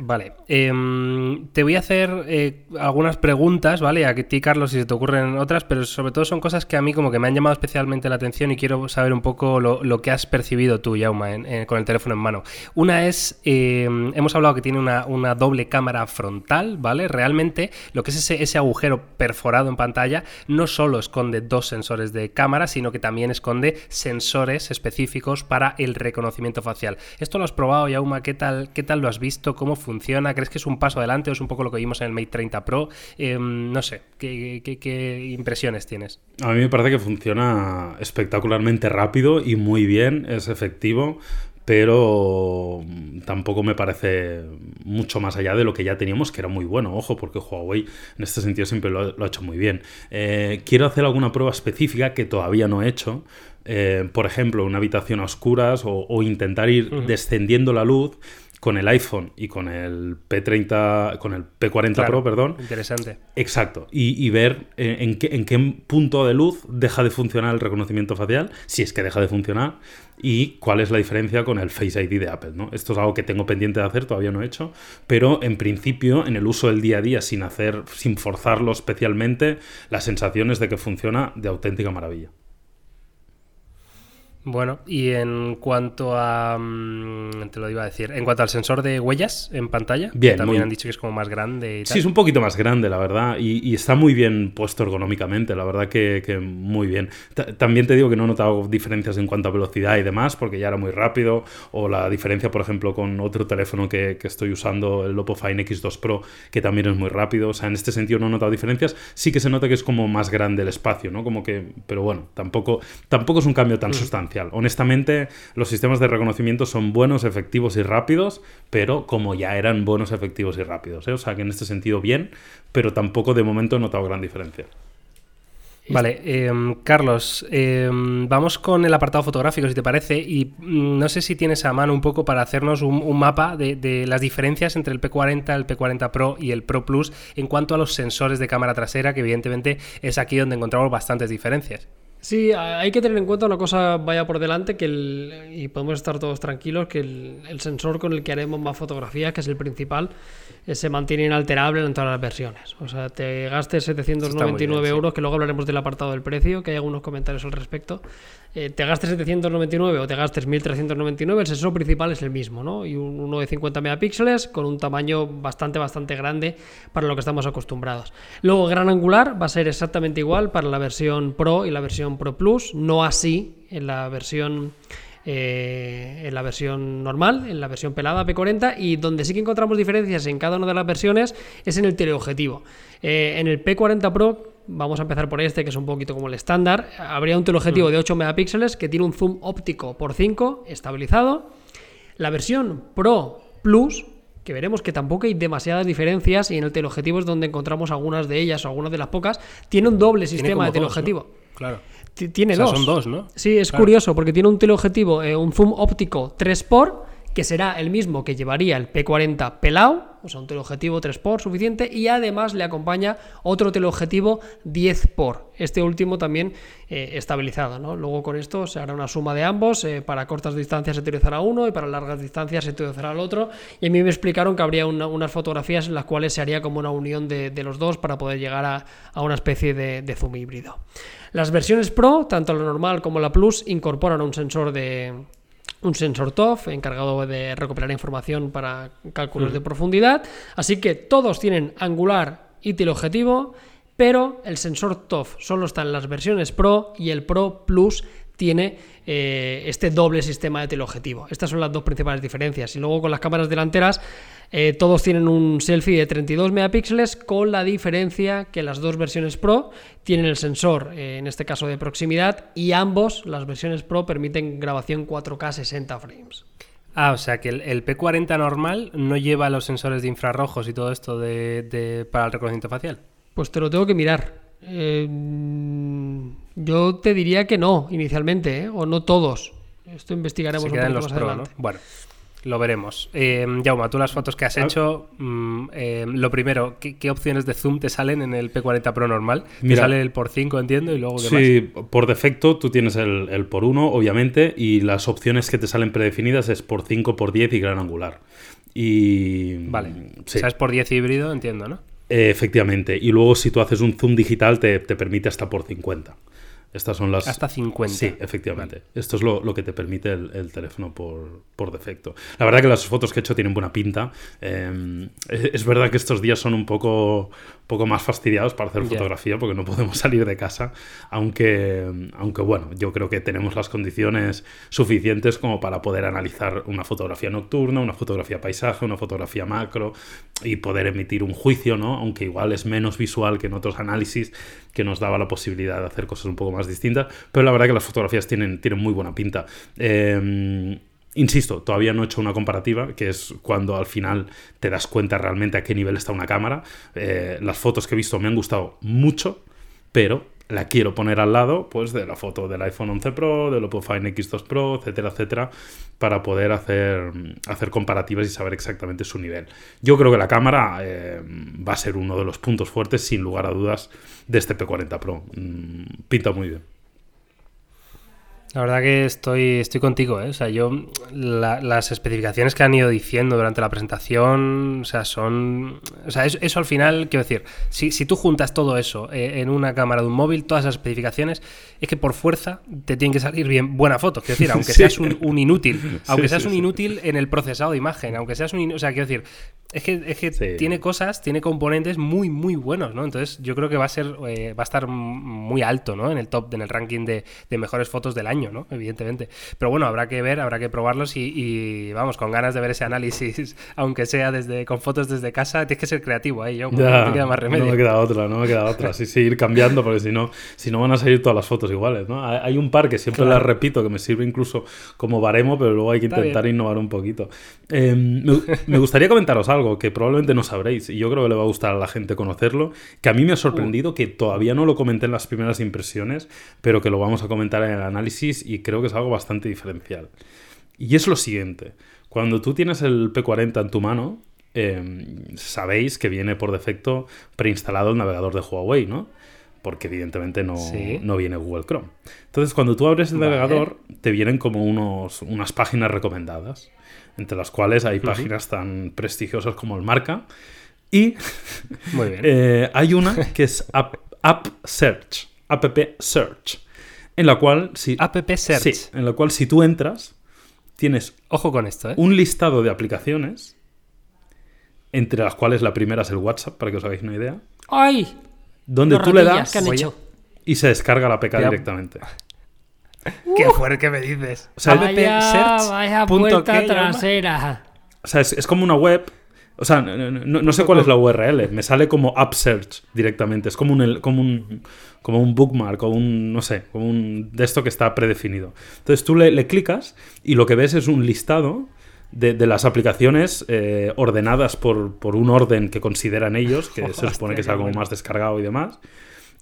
Vale, em, te voy a hacer eh, algunas preguntas, ¿vale? A ti, Carlos, si se te ocurren otras, pero sobre todo son cosas que a mí como que me han llamado especialmente la atención y quiero saber un poco lo, que has percibido tú, Yauma, con el teléfono en mano. Una es, em, hemos hablado que tiene una, doble cámara frontal, ¿vale? Realmente lo que es ese, ese agujero perforado en pantalla no solo esconde dos sensores de cámara, sino que también esconde sensores específicos para el reconocimiento facial. ¿Esto lo has probado, Yauma? ¿Qué tal, qué tal lo has visto? ¿Cómo funciona? Funciona? ¿Crees que es un paso adelante o es un poco lo que vimos en el Mate 30 Pro? Em, no sé, ¿qué, impresiones tienes? A mí me parece que funciona espectacularmente rápido y muy bien, es efectivo pero tampoco me parece mucho más allá de lo que ya teníamos, que era muy bueno, ojo, porque Huawei en este sentido siempre lo, ha hecho muy bien. Eh, quiero hacer alguna prueba específica que todavía no he hecho, eh, por ejemplo, una habitación a oscuras o, intentar ir descendiendo la luz con el iPhone y con el P30, con el P40 Pro, perdón. Interesante. Exacto. Y, ver eh, en, qué, en, qué, punto de luz deja de funcionar el reconocimiento facial, si es que deja de funcionar, y cuál es la diferencia con el Face ID de Apple. ¿no? Esto es algo que tengo pendiente de hacer, todavía no he hecho, pero en principio, en el uso del día a día, sin hacer, sin forzarlo especialmente, la sensación es de que funciona de auténtica maravilla. Bueno, y en cuanto a. Mm, te lo iba a decir. En cuanto al sensor de huellas en pantalla, bien, también han dicho que es como más grande y Sí, es un poquito más grande, la verdad. Y, está muy bien puesto ergonómicamente, la verdad que, muy bien. también te digo que no he notado diferencias en cuanto a velocidad y demás, porque ya era muy rápido. O la diferencia, por ejemplo, con otro teléfono que, estoy usando, el Oppo Fine X2 Pro, que también es muy rápido. O sea, en este sentido no he notado diferencias. Sí que se nota que es como más grande el espacio, ¿no? Como que. Pero bueno, tampoco, tampoco es un cambio tan mm. sustancial. Honestamente, los sistemas de reconocimiento son buenos, efectivos y rápidos, pero como ya eran buenos, efectivos y rápidos. ¿eh? O sea que en este sentido bien, pero tampoco de momento he notado gran diferencia. Vale, em, Carlos, em, vamos con el apartado fotográfico, si te parece, y mm, no sé si tienes a mano un poco para hacernos un, mapa de, las diferencias entre el P40, el P40 Pro y el Pro Plus en cuanto a los sensores de cámara trasera, que evidentemente es aquí donde encontramos bastantes diferencias. Sí, hay que tener en cuenta una cosa vaya por delante que el, y podemos estar todos tranquilos que el, sensor con el que haremos más fotografías, que es el principal, se mantiene inalterable en todas las versiones. O sea, te gastes 799 euros, que luego hablaremos del apartado del precio, que hay algunos comentarios al respecto. Eh, te gastes 799 o te gastes 1399, el sensor principal es el mismo, ¿no? Y uno de 50 megapíxeles con un tamaño bastante, bastante grande para lo que estamos acostumbrados. Luego, gran angular va a ser exactamente igual para la versión Pro y la versión Pro Plus, no así en la versión eh, en la versión normal, en la versión pelada P40, y donde sí que encontramos diferencias en cada una de las versiones es en el teleobjetivo. Eh, en el P40 Pro, vamos a empezar por este, que es un poquito como el estándar, habría un teleobjetivo mm. de 8 megapíxeles que tiene un zoom óptico por 5 estabilizado. La versión Pro Plus que veremos que tampoco hay demasiadas diferencias y en el teleobjetivo es donde encontramos algunas de ellas o algunas de las pocas, tiene un doble sistema de teleobjetivo. Claro. Tiene dos. Son dos, ¿no? Sí, es curioso porque tiene un teleobjetivo, eh, un zoom óptico 3 por que será el mismo que llevaría el P40 pelao, o sea, un teleobjetivo 3 por suficiente, y además le acompaña otro teleobjetivo 10 por, este último también eh, estabilizado. ¿no? Luego con esto se hará una suma de ambos, eh, para cortas distancias se utilizará uno y para largas distancias se utilizará el otro, y a mí me explicaron que habría unas fotografías en las cuales se haría como una unión de, los dos para poder llegar a, una especie de, de zoom híbrido. Las versiones Pro, tanto la normal como la Plus, incorporan un sensor de, un sensor TOF encargado de recuperar información para cálculos de profundidad. Así que todos tienen angular y teleobjetivo, pero el sensor TOF solo está en las versiones Pro y el Pro Plus tiene eh, este doble sistema de teleobjetivo. Estas son las dos principales diferencias. Y luego con las cámaras delanteras, eh, todos tienen un selfie de 32 megapíxeles, con la diferencia que las dos versiones Pro tienen el sensor, eh, en este caso de proximidad, y ambos, las versiones Pro, permiten grabación 4K 60 frames. Ah, o sea que el, P40 normal no lleva los sensores de infrarrojos y todo esto de, para el reconocimiento facial. Pues te lo tengo que mirar. Eh, yo te diría que no, inicialmente, ¿eh? o no todos. Esto investigaremos un poco más adelante. Bueno, lo veremos. Eh, Jauma, tú las fotos que has ah. hecho, mm, eh, lo primero, ¿qué, opciones de zoom te salen en el P40 Pro normal? Me sale el por 5, entiendo, y luego ¿qué Sí, por defecto tú tienes el, por 1, obviamente, y las opciones que te salen predefinidas es por 5, por 10 y gran angular. Y... Vale, sí. o sea, es por 10 híbrido, entiendo, ¿no? efectivamente, y luego si tú haces un zoom digital te, te permite hasta por 50. Estas son las... Hasta 50. Sí, efectivamente. Esto es lo, que te permite el, teléfono por, defecto. La verdad que las fotos que he hecho tienen buena pinta. Em, es, verdad que estos días son un poco, poco más fastidiados para hacer fotografía porque no podemos salir de casa, aunque, aunque bueno, yo creo que tenemos las condiciones suficientes como para poder analizar una fotografía nocturna, una fotografía paisaje, una fotografía macro y poder emitir un juicio, ¿no? Aunque igual es menos visual que en otros análisis que nos daba la posibilidad de hacer cosas un poco más distintas, pero la verdad que las fotografías tienen, tienen muy buena pinta. Em, insisto, todavía no he hecho una comparativa, que es cuando al final te das cuenta realmente a qué nivel está una cámara. Eh, las fotos que he visto me han gustado mucho, pero la quiero poner al lado pues de la foto del iPhone 11 Pro, del Oppo Find X2 Pro, etcétera, etcétera, para poder hacer, hacer comparativas y saber exactamente su nivel. Yo creo que la cámara eh, va a ser uno de los puntos fuertes, sin lugar a dudas, de este P40 Pro. Mm, pinta muy bien. La verdad que estoy, estoy contigo, ¿eh? O sea, yo las especificaciones que han ido diciendo durante la presentación, o sea, son... O sea, eso, al final, quiero decir, si, si tú juntas todo eso eh, en una cámara de un móvil, todas esas especificaciones, es que por fuerza te tiene que salir bien buena foto. Quiero decir, aunque seas un, inútil, aunque seas un inútil en el procesado de imagen, aunque seas un... O sea, quiero decir, es que, es que tiene cosas, tiene componentes muy, muy buenos, ¿no? Entonces yo creo que va a ser, eh, va a estar muy alto, ¿no? En el top, en el ranking de, de mejores fotos del año, ¿no? Evidentemente. Pero bueno, habrá que ver, habrá que probarlos y, vamos, con ganas de ver ese análisis, aunque sea desde con fotos desde casa, tienes que ser creativo ahí, yo, no me queda más remedio. No me queda otra, no me queda otra. Sí, sí, ir cambiando, porque si no, si no van a salir todas las fotos iguales, ¿no? Hay un par que siempre las repito, que me sirve incluso como baremo, pero luego hay que intentar innovar un poquito. Em, me, gustaría comentaros algo que probablemente no sabréis, y yo creo que le va a gustar a la gente conocerlo, que a mí me ha sorprendido, que todavía no lo comenté en las primeras impresiones, pero que lo vamos a comentar en el análisis y creo que es algo bastante diferencial. Y es lo siguiente, cuando tú tienes el P40 en tu mano, em, sabéis que viene por defecto preinstalado el navegador de Huawei, ¿no? Porque evidentemente no, no viene Google Chrome. Entonces, cuando tú abres el navegador, te vienen como unos, unas páginas recomendadas, entre las cuales hay páginas tan prestigiosas como el Marca. Y eh, hay una que es App, App Search, App Search en la cual si app search. Sí, en la cual si tú entras tienes ojo con esto ¿eh? un listado de aplicaciones entre las cuales la primera es el WhatsApp para que os hagáis una idea. Ay donde tú le das y se descarga la APK directamente qué fuerte que me dices o sea, vaya, vaya puerta trasera o sea es, es como una web o sea, no, sé cuál es la URL. Me sale como App Search directamente. Es como un, como un, como un bookmark o un, no sé, como un de esto que está predefinido. Entonces tú le, clicas y lo que ves es un listado de, las aplicaciones eh, ordenadas por, por, un orden que consideran ellos, que se supone que es algo más descargado y demás.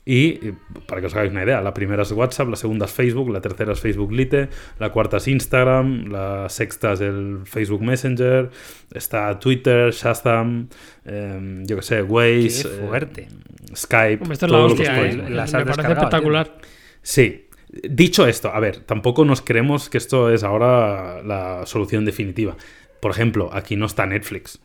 Y para que os hagáis una idea, la primera es WhatsApp, la segunda es Facebook, la tercera es Facebook Lite, la cuarta es Instagram, la sexta es el Facebook Messenger, está Twitter, Shazam, em, yo que sé, Waze, fuerte. Em, Skype, esto todos la hostia, ¿eh? me parece espectacular. Sí. Dicho esto, a ver, tampoco nos creemos que esto es ahora la solución definitiva. Por ejemplo, aquí no está Netflix.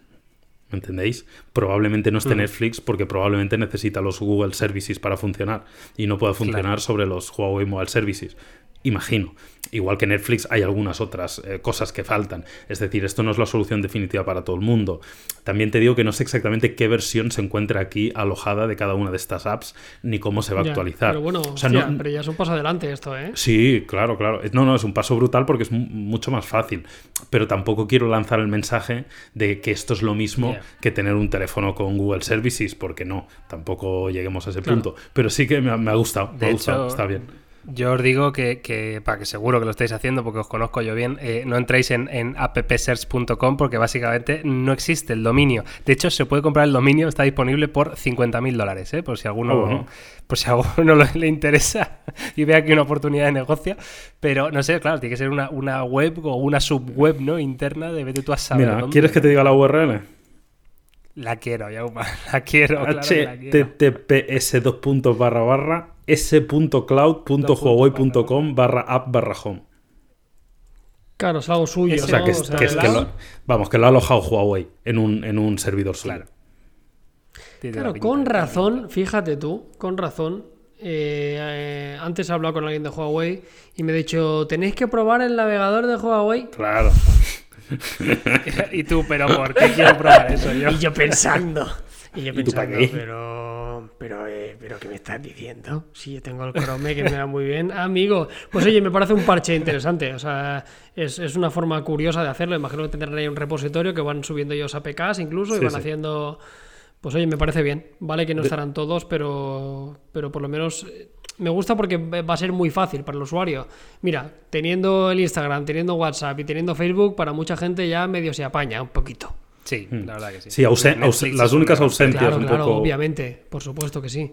¿Me entendéis? Probablemente no esté mm. Netflix porque probablemente necesita los Google Services para funcionar y no pueda funcionar sobre los Huawei Mobile Services. Imagino. Igual que Netflix hay algunas otras eh, cosas que faltan. Es decir, esto no es la solución definitiva para todo el mundo. También te digo que no sé exactamente qué versión se encuentra aquí alojada de cada una de estas apps ni cómo se va a actualizar. Pero bueno, pero ya es un paso adelante esto, ¿eh? Sí, claro, claro. No, no, es un paso brutal porque es mucho más fácil. Pero tampoco quiero lanzar el mensaje de que esto es lo mismo que tener un teléfono con Google Services, porque no, tampoco lleguemos a ese punto. Pero sí que me ha, gustado, me ha gustado, está bien. Yo os digo que, para que seguro que lo estáis haciendo, porque os conozco yo bien, eh, no entréis en, en appsearch.com porque básicamente no existe el dominio. De hecho, se puede comprar el dominio, está disponible por 50.000 dólares, ¿eh? por si alguno, oh, por si a alguno le interesa y ve aquí una oportunidad de negocio. Pero no sé, claro, tiene que ser una, web o una subweb ¿no? interna de vete tú a saber. Mira, ¿quieres que te diga la URL? La quiero, Yauma. La quiero. https dos puntos barra barra s.cloud.huawei.com barra app barra home. Claro, es algo suyo. O sea, que, vamos, que lo ha alojado Huawei en un, en un servidor suyo. Claro, con razón, fíjate tú, con razón. Eh, eh, antes he hablado con alguien de Huawei y me ha dicho, tenéis que probar el navegador de Huawei. Claro. y tú, pero ¿por qué quiero probar eso yo? Y yo pensando. Y yo pensando, pero, pero, eh, pero, ¿qué me estás diciendo? Si yo tengo el Chrome que me va muy bien. amigo, pues oye, me parece un parche interesante. O sea, es, es una forma curiosa de hacerlo. Imagino que tendrán ahí un repositorio que van subiendo ellos APKs incluso y van haciendo... Pues oye, me parece bien. Vale que no estarán todos, pero, pero por lo menos me gusta porque va a ser muy fácil para el usuario. Mira, teniendo el Instagram, teniendo WhatsApp y teniendo Facebook, para mucha gente ya medio se apaña un poquito. Sí, hmm. la verdad que sí. Sí, las únicas ausencias un poco. Obviamente, por supuesto que sí.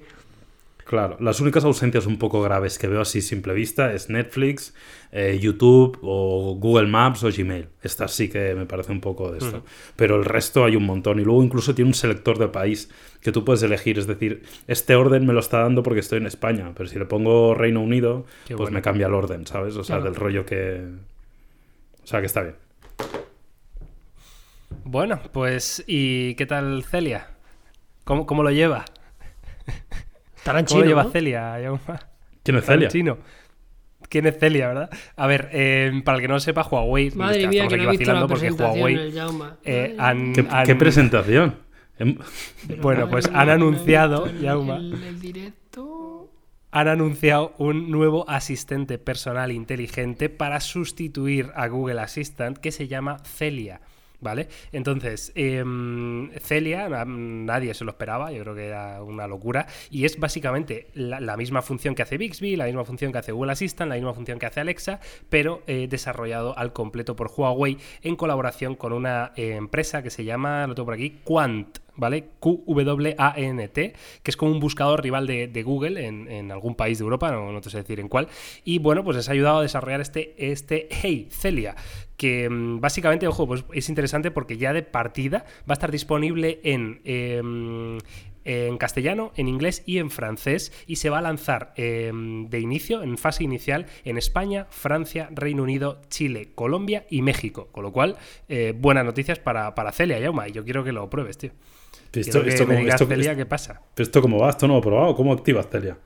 Claro, las únicas ausencias un poco graves que veo así simple vista es Netflix, eh, YouTube o Google Maps o Gmail. Esta sí que me parece un poco de esto. Pero el resto hay un montón. Y luego incluso tiene un selector de país que tú puedes elegir. Es decir, este orden me lo está dando porque estoy en España. Pero si le pongo Reino Unido, pues me cambia el orden, ¿sabes? O sea, del rollo que... O sea, que está bien. Bueno, pues ¿y qué tal Celia? ¿Cómo, cómo lo lleva? ¿Cómo lo lleva Celia? ¿Quién es Celia? Chino. ¿Quién es Celia, verdad? A ver, eh, para el que no sepa, Huawei. Madre mía, que no he visto la porque Huawei. Eh, han, ¿Qué, ¿Qué, presentación? Em- bueno, pues han anunciado, el directo. Han anunciado un nuevo asistente personal inteligente para sustituir a Google Assistant que se llama Celia. ¿Vale? Entonces, em, Celia, nadie se lo esperaba, yo creo que era una locura, y es básicamente la, misma función que hace Bixby, la misma función que hace Google Assistant, la misma función que hace Alexa, pero eh, desarrollado al completo por Huawei en colaboración con una eh, empresa que se llama, lo tengo por aquí, Quant. ¿Vale? Q-W-A-N-T, que es como un buscador rival de, Google en, algún país de Europa, no, no te sé decir en cuál. Y bueno, pues les ha ayudado a desarrollar este, este Hey Celia, que mm, básicamente, ojo, pues es interesante porque ya de partida va a estar disponible en, em, en castellano, en inglés y en francés y se va a lanzar em, de inicio, en fase inicial, en España, Francia, Reino Unido, Chile, Colombia y México. Con lo cual, eh, buenas noticias para, para Celia, Yauma, y yo quiero que lo pruebes, tío. Esto, esto, Celia, ¿qué pasa? ¿Esto cómo va? ¿Esto no lo he probado? ¿Cómo activas Celia?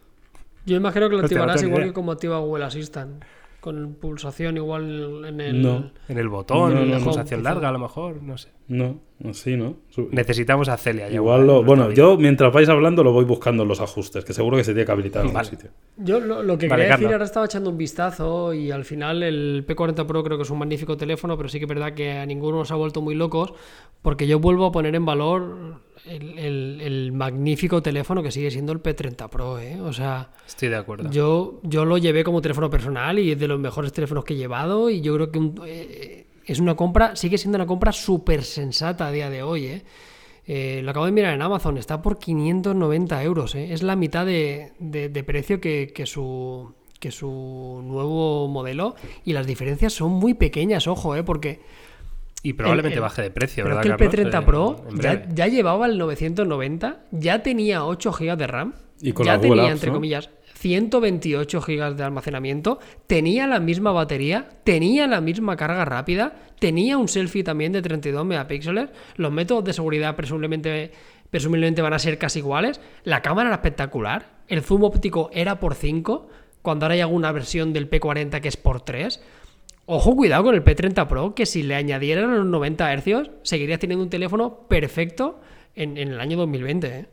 Yo imagino que lo activarás igual que como activa Google Assistant con pulsación igual en el, en el botón, en la pulsación larga a lo mejor, no sé. No, así no. Necesitamos a Celia. Igual lo, bueno, yo mientras vais hablando lo voy buscando en los ajustes, que seguro que se tiene que habilitar en sitio. Yo lo, que quería decir ahora estaba echando un vistazo y al final el P40 Pro creo que es un magnífico teléfono, pero sí que es verdad que a ninguno nos ha vuelto muy locos, porque yo vuelvo a poner en valor el, magnífico teléfono que sigue siendo el P30 Pro, ¿eh? O sea... Estoy de acuerdo. Yo, yo lo llevé como teléfono personal y es de los mejores teléfonos que he llevado y yo creo que eh, es una compra, sigue siendo una compra súper sensata a día de hoy, ¿eh? ¿eh? lo acabo de mirar en Amazon, está por 590 euros, ¿eh? es la mitad de, precio que, que, su, que su nuevo modelo y las diferencias son muy pequeñas, ojo, ¿eh? porque y probablemente baje de precio, ¿verdad? que el P30 Pro ya, llevaba el 990, ya tenía 8 GB de RAM, y con ya tenía, entre comillas, 128 GB de almacenamiento, tenía la misma batería, tenía la misma carga rápida, tenía un selfie también de 32 megapíxeles, los métodos de seguridad presumiblemente, presumiblemente van a ser casi iguales, la cámara era espectacular, el zoom óptico era por 5, cuando ahora hay alguna versión del P40 que es por 3. Ojo, cuidado con el P30 Pro, que si le añadieran los 90 Hz, seguiría teniendo un teléfono perfecto en, en el año 2020. ¿eh?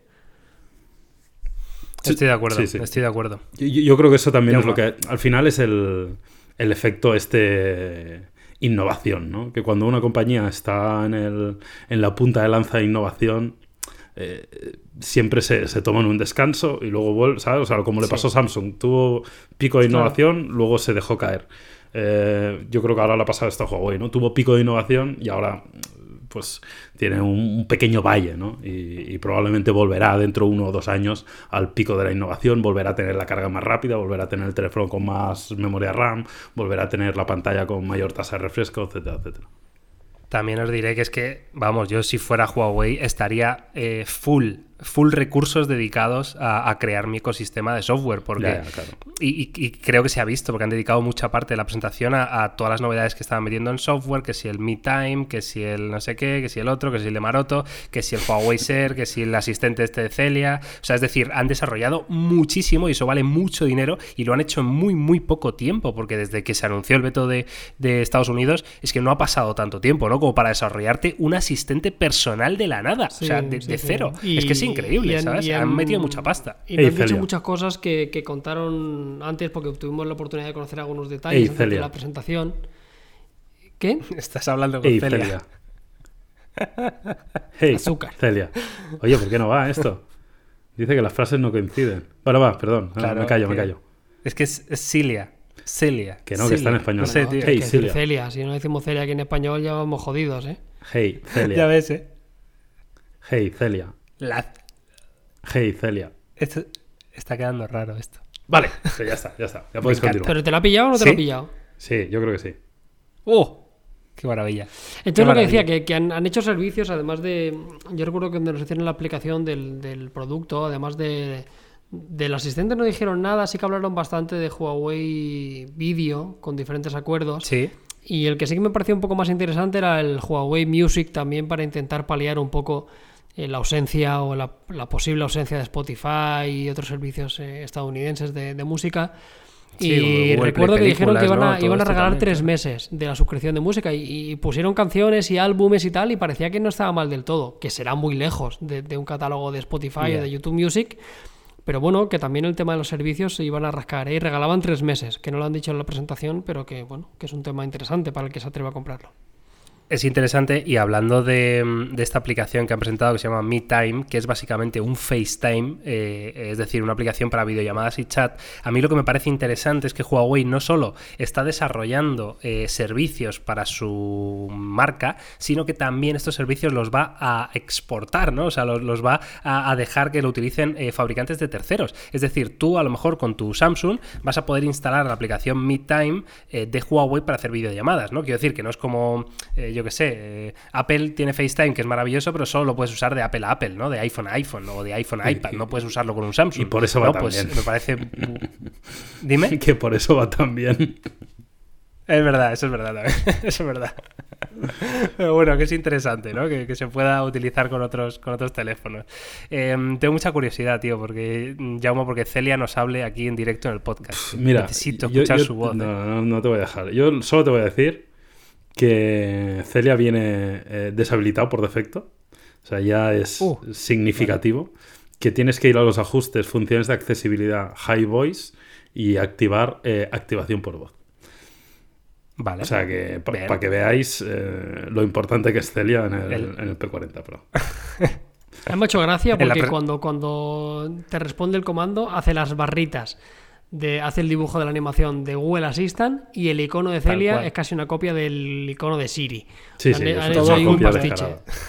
Estoy de acuerdo, estoy de acuerdo. Yo, creo que eso también es lo que al final es el, el, efecto este innovación, ¿no? Que cuando una compañía está en, el, en la punta de lanza de innovación, eh, siempre se, se, toman un descanso y luego vuelve, ¿sabes? O sea, como le pasó a Samsung, tuvo pico de innovación, luego se dejó caer. Eh, yo creo que ahora le ha pasado esto a Huawei, ¿no? Tuvo pico de innovación y ahora pues tiene un, pequeño valle, ¿no? Y, probablemente volverá dentro de uno o dos años al pico de la innovación, volverá a tener la carga más rápida, volverá a tener el teléfono con más memoria RAM, volverá a tener la pantalla con mayor tasa de refresco, etcétera, etcétera. También os diré que es que, vamos, yo si fuera Huawei estaría eh, full full recursos dedicados a, crear mi ecosistema de software. Porque, y, creo que se ha visto, porque han dedicado mucha parte de la presentación a, todas las novedades que estaban metiendo en software, que si el Me Time, que si el no sé qué, que si el otro, que si el de Maroto, que si el Huawei Share, que si el asistente este de Celia. O sea, es decir, han desarrollado muchísimo y eso vale mucho dinero y lo han hecho en muy, muy poco tiempo, porque desde que se anunció el veto de, Estados Unidos es que no ha pasado tanto tiempo, ¿no? Como para desarrollarte un asistente personal de la nada, o sea, de, cero. es que sí increíble, ¿sabes? han, metido mucha pasta. Y han dicho muchas cosas que, contaron antes porque tuvimos la oportunidad de conocer algunos detalles de la presentación. ¿Qué? Estás hablando con Celia. hey, Azúcar. Celia. Oye, ¿por qué no va esto? Dice que las frases no coinciden. Bueno, va, perdón. me callo, me callo. Es que es, Cilia. Celia. Que no, que está en español. No sé, tío. Hey, Celia. Celia. Si no decimos Celia aquí en español, ya vamos jodidos, ¿eh? Hey, Celia. ya ves, ¿eh? Hey, Celia. La Hey, Celia. Esto está quedando raro esto. Vale, ya está, ya está. Ya podéis continuar. ¿Pero te lo ha pillado o no te lo ha pillado? Sí, yo creo que sí. ¡Oh! ¡Qué maravilla! Entonces lo que decía, que, han, hecho servicios, además de... Yo recuerdo que cuando nos hicieron la aplicación del, producto, además de... Del asistente no dijeron nada, sí que hablaron bastante de Huawei Video con diferentes acuerdos. Sí. Y el que sí que me pareció un poco más interesante era el Huawei Music también para intentar paliar un poco la ausencia o la, posible ausencia de Spotify y otros servicios eh, estadounidenses de, música. y recuerdo que dijeron que iban a, regalar tres meses de la suscripción de música y, pusieron canciones y álbumes y tal y parecía que no estaba mal del todo, que será muy lejos de, un catálogo de Spotify o de YouTube Music. Pero bueno, que también el tema de los servicios se iban a rascar ¿eh? y regalaban tres meses, que no lo han dicho en la presentación, pero que bueno, que es un tema interesante para el que se atreva a comprarlo. Es interesante y hablando de, esta aplicación que han presentado que se llama MeTime, que es básicamente un FaceTime, eh, es decir, una aplicación para videollamadas y chat, a mí lo que me parece interesante es que Huawei no solo está desarrollando eh, servicios para su marca, sino que también estos servicios los va a exportar, ¿no? O sea, los, va a, dejar que lo utilicen eh, fabricantes de terceros. Es decir, tú a lo mejor con tu Samsung vas a poder instalar la aplicación MeTime de Huawei para hacer videollamadas, ¿no? Quiero decir que no es como yo qué sé, eh, Apple tiene FaceTime, que es maravilloso, pero solo lo puedes usar de Apple a Apple, ¿no? De iPhone a iPhone o de iPhone a iPad, no puedes usarlo con un Samsung. Y por eso va no, tan pues bien. Me parece. Dime. Que por eso va tan bien. Es verdad, eso es verdad también. eso es verdad. Pero bueno, que es interesante, ¿no? Que, se pueda utilizar con otros, con otros teléfonos. Em, tengo mucha curiosidad, tío, porque llamo porque Celia nos hable aquí en directo en el podcast. Mira, necesito escuchar su voz. No, ¿eh? no, no, te voy a dejar. Yo solo te voy a decir que Celia viene eh, deshabilitado por defecto. O sea, ya es uh, significativo. Que tienes que ir a los ajustes, funciones de accesibilidad, high voice y activar eh, activación por voz. Vale. O sea que para que veáis eh, lo importante que es Celia en el, P40 Pro. Me ha hecho gracia porque cuando, cuando te responde el comando hace las barritas hace el dibujo de la animación de Google Assistant y el icono de Celia es casi una copia del icono de Siri. Sí, sí, han, hecho un pastiche.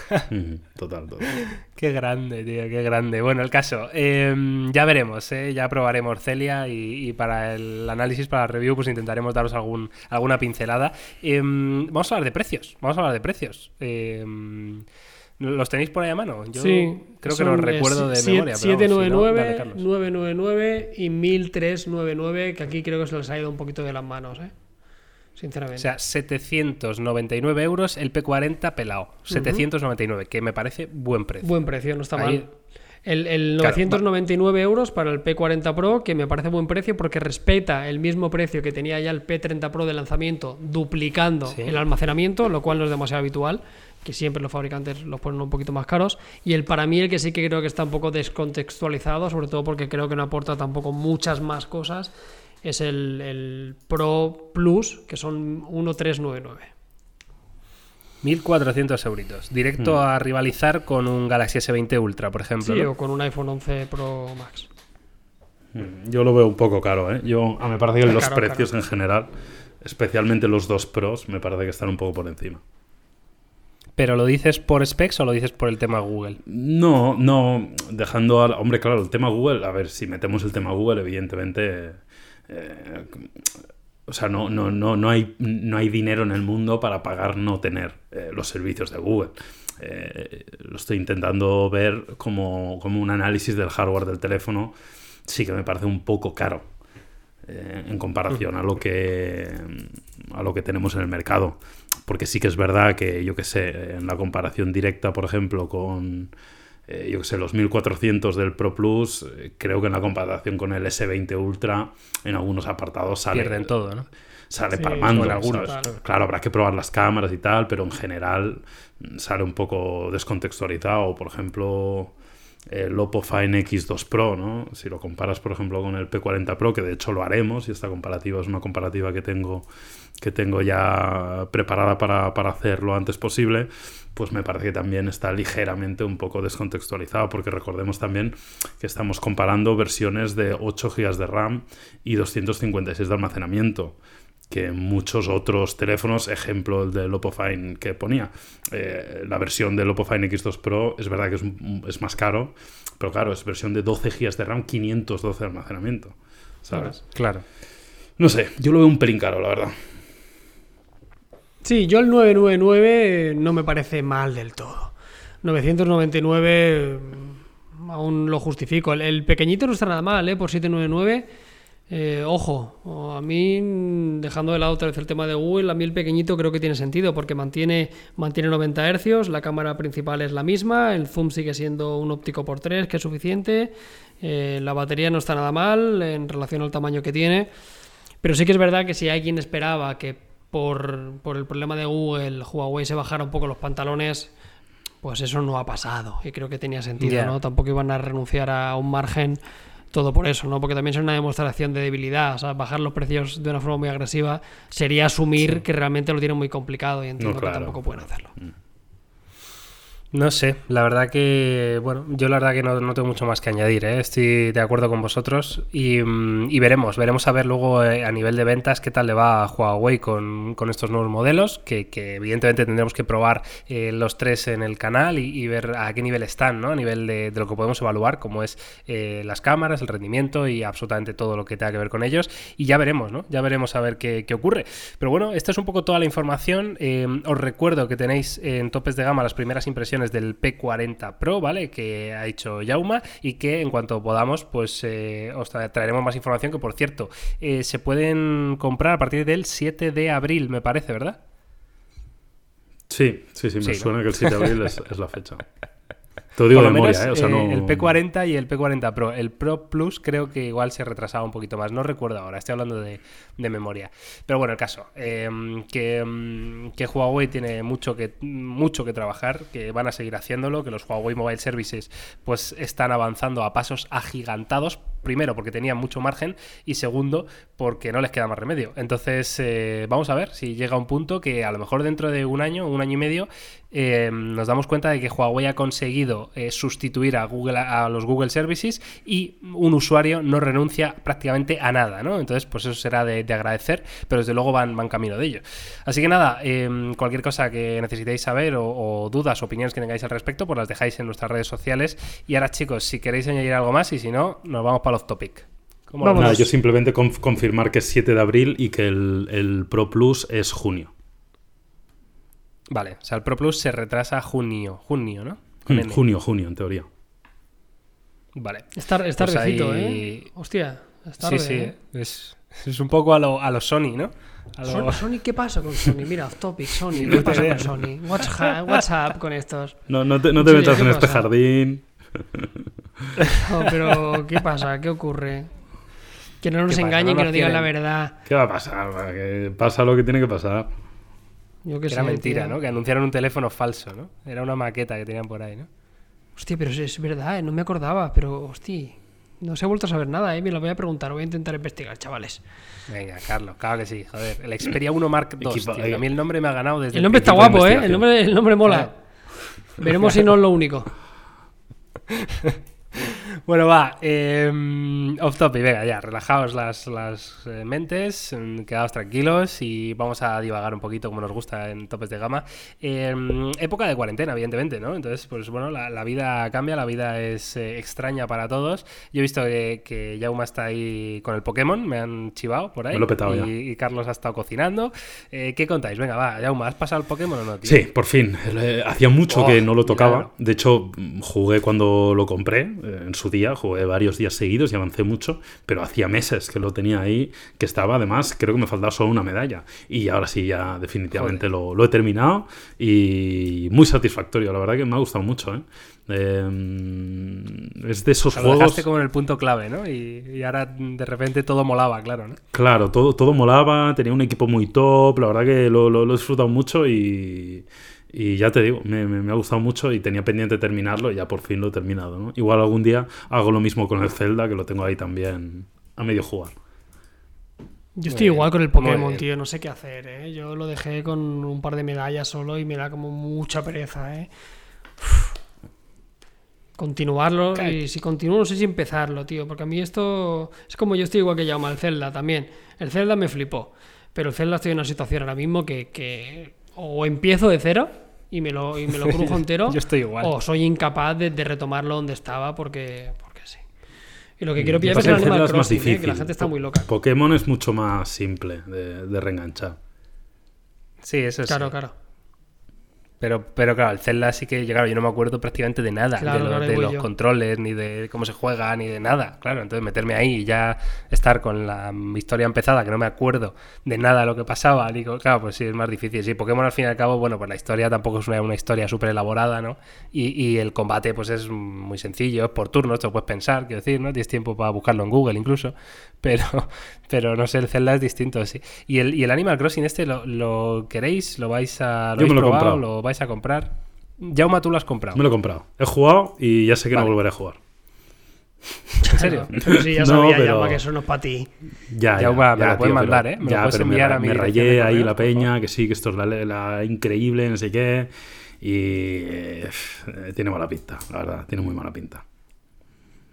total, total. Qué grande, tío, qué grande. Bueno, el caso, em, ya veremos, ¿eh? ya probaremos Celia y, para el análisis, para la review, pues intentaremos daros algún, alguna pincelada. Em, vamos a hablar de precios, vamos a hablar de precios. ¿Los tenéis por ahí a mano? Yo sí, creo que los recuerdo de memoria. 799, 999 y 1399, que aquí creo que se les ha ido un poquito de las manos, ¿eh? Sinceramente. O sea, 799 euros el P40 pelado. 799, que me parece buen precio. Buen precio, no está mal. El, 999 euros para el P40 Pro, que me parece buen precio porque respeta el mismo precio que tenía ya el P30 Pro de lanzamiento, duplicando el almacenamiento, lo cual no es demasiado habitual, que siempre los fabricantes los ponen un poquito más caros. Y el para mí, el que sí que creo que está un poco descontextualizado, sobre todo porque creo que no aporta tampoco muchas más cosas, es el, el Pro Plus, que son 1399. 1.400 euritos. Directo hmm. a rivalizar con un Galaxy S20 Ultra, por ejemplo. Sí, o con un iPhone 11 Pro Max. Hmm, yo lo veo un poco caro, ¿eh? Yo, a me parece que los precios en general, especialmente los dos Pros, me parece que están un poco por encima. ¿Pero lo dices por specs o lo dices por el tema Google? No, no, dejando al... Hombre, claro, el tema Google, a ver, si metemos el tema Google, evidentemente... Eh, o sea, no, no, no, no, hay, no hay dinero en el mundo para pagar no tener eh, los servicios de Google. Eh, lo estoy intentando ver como, un análisis del hardware del teléfono. Sí que me parece un poco caro eh, en comparación a lo, que, a lo que tenemos en el mercado. Porque sí que es verdad que, yo qué sé, en la comparación directa, por ejemplo, con eh, yo que sé, los 1400 del Pro Plus, eh, creo que en la comparación con el S20 Ultra, en algunos apartados sale. Pierden todo, ¿no? Sale palmando en algunos. Claro, habrá que probar las cámaras y tal, pero en general mm, sale un poco descontextualizado. Por ejemplo, el Oppo Fine X2 Pro, ¿no? Si lo comparas, por ejemplo, con el P40 Pro, que de hecho lo haremos, y esta comparativa es una comparativa que tengo, que tengo ya preparada para, para hacer lo antes posible pues me parece que también está ligeramente un poco descontextualizado, porque recordemos también que estamos comparando versiones de 8 GB de RAM y 256 de almacenamiento que muchos otros teléfonos, ejemplo el del Oppo Fine que ponía. Eh, la versión del Oppo Fine X2 Pro es verdad que es, más caro, pero claro, es versión de 12 GB de RAM, 512 de almacenamiento. ¿Sabes? Claro. No sé, yo lo veo un pelín caro, la verdad. Sí, yo el 999 no me parece mal del todo. 999 mm, aún lo justifico. El, pequeñito no está nada mal, ¿eh? Por 799. Eh, ojo, a mí, dejando de lado otra vez el tema de Google, a mí el pequeñito creo que tiene sentido porque mantiene, mantiene 90 Hz, la cámara principal es la misma, el zoom sigue siendo un óptico por 3, que es suficiente, eh, la batería no está nada mal en relación al tamaño que tiene, pero sí que es verdad que si alguien esperaba que por, por el problema de Google, Huawei se bajara un poco los pantalones, pues eso no ha pasado. Y creo que tenía sentido, ¿no? Tampoco iban a renunciar a un margen todo por eso, ¿no? Porque también es una demostración de debilidad. O sea, bajar los precios de una forma muy agresiva sería asumir que realmente lo tienen muy complicado y entiendo que tampoco pueden hacerlo. Mm. No sé, la verdad que, bueno, yo la verdad que no, tengo mucho más que añadir, ¿eh? estoy de acuerdo con vosotros y, mm, veremos, veremos a ver luego eh, a nivel de ventas qué tal le va a Huawei con, estos nuevos modelos, que, evidentemente tendremos que probar eh, los tres en el canal y, ver a qué nivel están, ¿no? A nivel de, lo que podemos evaluar, como es las cámaras, el rendimiento y absolutamente todo lo que tenga que ver con ellos y ya veremos, ¿no? Ya veremos a ver qué, qué ocurre. Pero bueno, esta es un poco toda la información. os recuerdo que tenéis en topes de gama las primeras impresiones del P40 Pro, ¿vale? Que ha hecho Yauma y que en cuanto podamos, pues eh, os traeremos más información que, por cierto, eh, se pueden comprar a partir del 7 de abril, me parece, ¿verdad? Sí, sí, sí, me suena que el 7 de abril es la fecha. Todo digo de memoria, ¿eh? O sea, eh, El P40 y el P40 Pro. El Pro Plus creo que igual se retrasaba un poquito más. No recuerdo ahora, estoy hablando de, memoria. Pero bueno, el caso. Em, que, em, que, Huawei tiene mucho que, mucho que trabajar, que van a seguir haciéndolo, que los Huawei Mobile Services pues están avanzando a pasos agigantados. Primero, porque tenían mucho margen. Y segundo, porque no les queda más remedio. Entonces, eh, vamos a ver si llega un punto que a lo mejor dentro de un año, un año y medio, em, nos damos cuenta de que Huawei ha conseguido eh, sustituir a Google a, los Google Services y un usuario no renuncia prácticamente a nada, ¿no? Entonces, pues eso será de, agradecer, pero desde luego van, van camino de ello. Así que nada, em, cualquier cosa que necesitéis saber o, dudas, opiniones que tengáis al respecto, pues las dejáis en nuestras redes sociales. Y ahora, chicos, si queréis añadir algo más y si no, nos vamos para los topic. Nada, yo simplemente confirmar que es 7 de abril y que el, el Pro Plus es junio. Vale, o sea, el Pro Plus se retrasa a junio, junio, ¿no? junio, junio, en teoría. Vale. Está, está pues ¿eh? Hostia, está Sí, sí. ¿eh? Es, es, un poco a lo, a lo Sony, ¿no? Sony, ¿qué pasa con Sony? Mira, off topic, Sony, ¿qué pasa con Sony? What's, up con estos? No, no te, no te metas en este jardín. No, pero ¿qué pasa? ¿Qué ocurre? Que no nos engañen, No que nos digan la verdad. ¿Qué va a pasar? Va, que pasa lo que tiene que pasar. Yo qué Que sé. era mentira, tío. ¿no? Que anunciaron un teléfono falso, ¿no? Era una maqueta que tenían por ahí, ¿no? Hostia, pero es, verdad, ¿eh? no me acordaba, pero hostia. No se ha vuelto a saber nada, ¿eh? Me lo voy a preguntar, voy a intentar investigar, chavales. Venga, Carlos, claro que sí, joder. El Xperia 1 Mark II, Equipo- tío. A mí el nombre me ha ganado desde El nombre está guapo, ¿eh? El nombre, el nombre mola. Veremos si no es lo único. Bueno, va. eh, off topic, venga, ya, relajaos las, las eh, mentes, mm, quedaos tranquilos y vamos a divagar un poquito como nos gusta en topes de gama. Eh, época de cuarentena, evidentemente, ¿no? Entonces, pues bueno, la, la vida cambia, la vida es eh, extraña para todos. Yo he visto que, que Yauma está ahí con el Pokémon, me han chivado por ahí. Me lo he petado y, ya. y Carlos ha estado cocinando. Eh, ¿Qué contáis? Venga, va, Yauma, ¿has pasado el Pokémon o no, tío? Sí, por fin. Eh, Hacía mucho Oh, que no lo tocaba. De hecho, jugué cuando lo compré, eh, en su día, jugué varios días seguidos y avancé mucho, pero hacía meses que lo tenía ahí, que estaba además, creo que me faltaba solo una medalla. Y ahora sí, ya definitivamente lo, lo he terminado y muy satisfactorio. La verdad que me ha gustado mucho. ¿eh? Eh, es de esos O sea, lo juegos... dejaste como en el punto clave, ¿no? Y, y ahora de repente todo molaba, claro, ¿no? Claro, todo, todo molaba, tenía un equipo muy top, la verdad que lo, lo- lo he disfrutado mucho y, y ya te digo, me, me- me ha gustado mucho y tenía pendiente terminarlo y ya por fin lo he terminado. ¿no? Igual algún día hago lo mismo con el Zelda, que lo tengo ahí también a medio jugar. Yo estoy igual con el Pokémon, tío. No sé qué hacer, ¿eh? Yo lo dejé con un par de medallas solo y me da como mucha pereza, ¿eh? Uf. Continuarlo y si continúo no sé si empezarlo, tío. Porque a mí esto es como yo estoy igual que llama el Zelda también. El Zelda me flipó. Pero el Zelda estoy en una situación ahora mismo que, que o empiezo de cero y me lo, y me lo crujo entero. Yo estoy igual. O soy incapaz de, de retomarlo donde estaba porque, porque sí. Y lo que quiero pillar es que el es Animal es más Crossing, ¿eh? que la difícil. gente está muy loca. Pokémon es mucho más simple de, de reenganchar. Sí, eso sí. Claro, claro. Pero, pero claro, el Zelda sí que, claro, yo no me acuerdo prácticamente de nada, Claro, de, lo- claro, de los yo. controles, ni de cómo se juega, ni de nada. Claro, entonces meterme ahí y ya estar con la historia empezada, que no me acuerdo de nada de lo que pasaba, digo, claro, pues sí, es más difícil. Sí, Pokémon al fin y al cabo, bueno, pues la historia tampoco es una, una historia súper elaborada, ¿no? Y, y el combate, pues es muy sencillo, es por turnos, te lo puedes pensar, quiero decir, ¿no? Tienes tiempo para buscarlo en Google incluso, pero, pero no sé, el Zelda es distinto, sí. ¿Y el, y el Animal Crossing este lo, lo queréis? ¿Lo vais a, lo Yo me lo he comprado. ¿Lo vais a comprar? Jauma, tú lo has comprado. Me lo he comprado. He jugado y ya sé que Vale. no volveré a jugar. ¿En serio? Pero sí, ya No, sabía pero- Llama, que eso no es para ti. Ya, Ya, ya, me ya, lo puedes tío, mandar, pero- ¿eh? Me lo ya, puedes pero me, enviar a mi me rayé ahí correo, la peña, que sí, que esto es la, la increíble, no sé qué. Y eh, tiene mala pinta, la verdad, tiene muy mala pinta.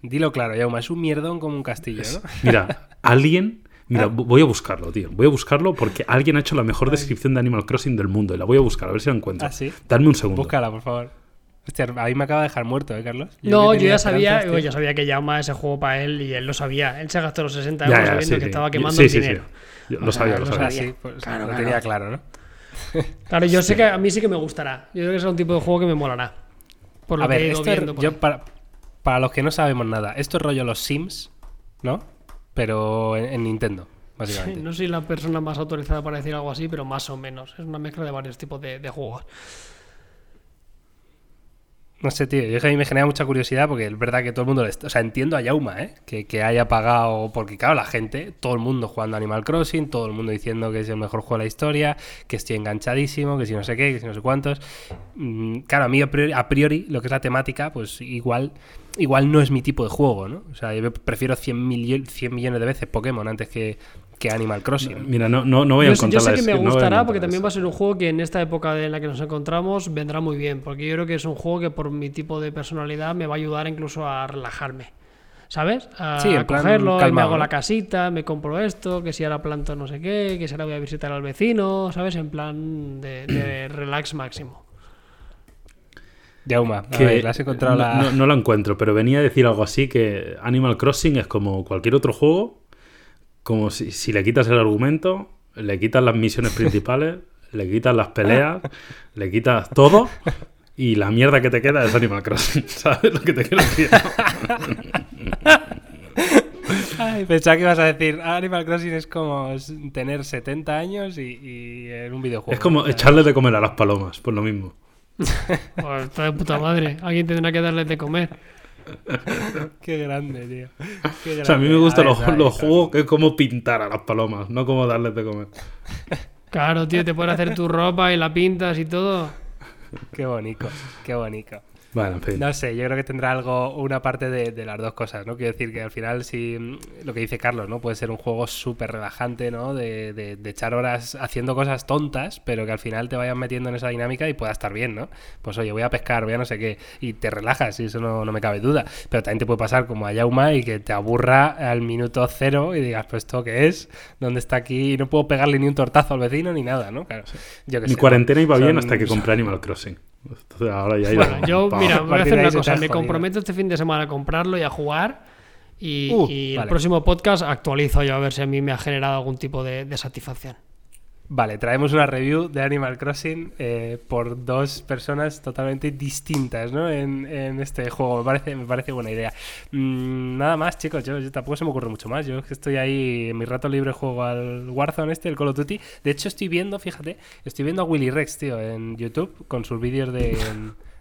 Dilo claro, Jauma, es un mierdón como un castillo, ¿no? Mira, alguien. Mira, bu- voy a buscarlo, tío. Voy a buscarlo porque alguien ha hecho la mejor descripción de Animal Crossing del mundo. Y la voy a buscar, a ver si la encuentro. ¿Ah, sí? Dame un segundo. Búscala, por favor. Hostia, a mí me acaba de dejar muerto, ¿eh, Carlos? No, yo ya sabía, tío. yo sabía que Llama ese juego para él y él lo sabía. Él se gastó los 60 Ya, euros ya, sabiendo sí, que sí. estaba quemando sí, el sí, sí. dinero. Yo lo sabía, lo lo sabía. Ah, pues Claro, lo claro. tenía claro, ¿no? Claro, yo sé que a mí sí que me gustará. Yo creo que es un tipo de juego que me molará. Por lo A ver, que he ido esto es- viendo. por yo para, para los que no sabemos nada, esto es rollo los Sims, ¿no? Pero en, en Nintendo, básicamente. No soy la persona más autorizada para decir algo así, pero más o menos. Es una mezcla de varios tipos de juegos. No sé, tío, yo es que a mí me genera mucha curiosidad porque es verdad que todo el mundo, o sea, entiendo a Yauma, ¿eh? Que, que haya pagado, porque claro, la gente, todo el mundo jugando Animal Crossing, todo el mundo diciendo que es el mejor juego de la historia, que estoy enganchadísimo, que si no sé qué, que si no sé cuántos. Mm, claro, a mí a priori, lo que es la temática, pues igual igual no es mi tipo de juego, ¿no? O sea, yo prefiero 100, millo- 100 millones de veces Pokémon antes que, que Animal Crossing. Mira, no, no, no voy a Yo, sé- yo encontrar sé la que me no a gustará encontrar porque también va a ser un juego que en esta época en la que nos encontramos vendrá muy bien. Porque yo creo que es un juego que por mi tipo de personalidad me va a ayudar incluso a relajarme. ¿Sabes? A Sí, en plan cogerlo, y me calmado, hago la casita, me compro esto, que si ahora planto no sé qué, que si ahora voy a visitar al vecino, ¿sabes? En plan de, de relax máximo. Yauma, a que ver, ¿la has encontrado no, la...? no- no la encuentro, pero venía a decir algo así que Animal Crossing es como cualquier otro juego, como si, si le quitas el argumento, le quitas las misiones principales, le quitas las peleas, le quitas todo y la mierda que te queda es Animal Crossing, ¿sabes lo que te quiero decir? Ay, pensaba que ibas a decir Animal Crossing es como tener 70 años y, y en un videojuego. Es como echarle de comer a las palomas, pues lo mismo. Pues está de puta madre. Alguien tendrá que darles de comer. Qué grande, tío. O sea, a mí me gustan los, juegos que es como pintar a las palomas, no como darles de comer. Claro, tío, te puedes hacer tu ropa y la pintas y todo. Qué bonito, qué bonito. Bueno, en fin. No sé, yo creo que tendrá algo, una parte de, las dos cosas, ¿no? Quiero decir que al final, sí, lo que dice Carlos, ¿no? Puede ser un juego súper relajante, ¿no? De, de, echar horas haciendo cosas tontas, pero que al final te vayan metiendo en esa dinámica y pueda estar bien, ¿no? Pues oye, voy a pescar, voy a no sé qué, y te relajas, y eso no, no me cabe duda. Pero también te puede pasar como a Yauma y que te aburra al minuto cero y digas, pues esto qué es, ¿dónde está aquí? Y no puedo pegarle ni un tortazo al vecino ni nada, ¿no? Claro, yo Mi cuarentena iba bien hasta que compré Animal Crossing. Ahora ya bueno, yo, mira, voy a hacer una cosa. Me comprometo este fin de semana a comprarlo y a jugar. Y, uh, el próximo podcast actualizo yo a ver si a mí me ha generado algún tipo de satisfacción. Vale, traemos una review de Animal Crossing eh, por dos personas totalmente distintas ¿no? en, este juego. Me parece, me parece buena idea. Mm, nada más, chicos, yo, tampoco se me ocurre mucho más. Yo estoy ahí en mi rato libre juego al Warzone este, el Call of Duty. De hecho, estoy viendo, fíjate, estoy viendo a Willy Rex, tío, en YouTube con sus vídeos de...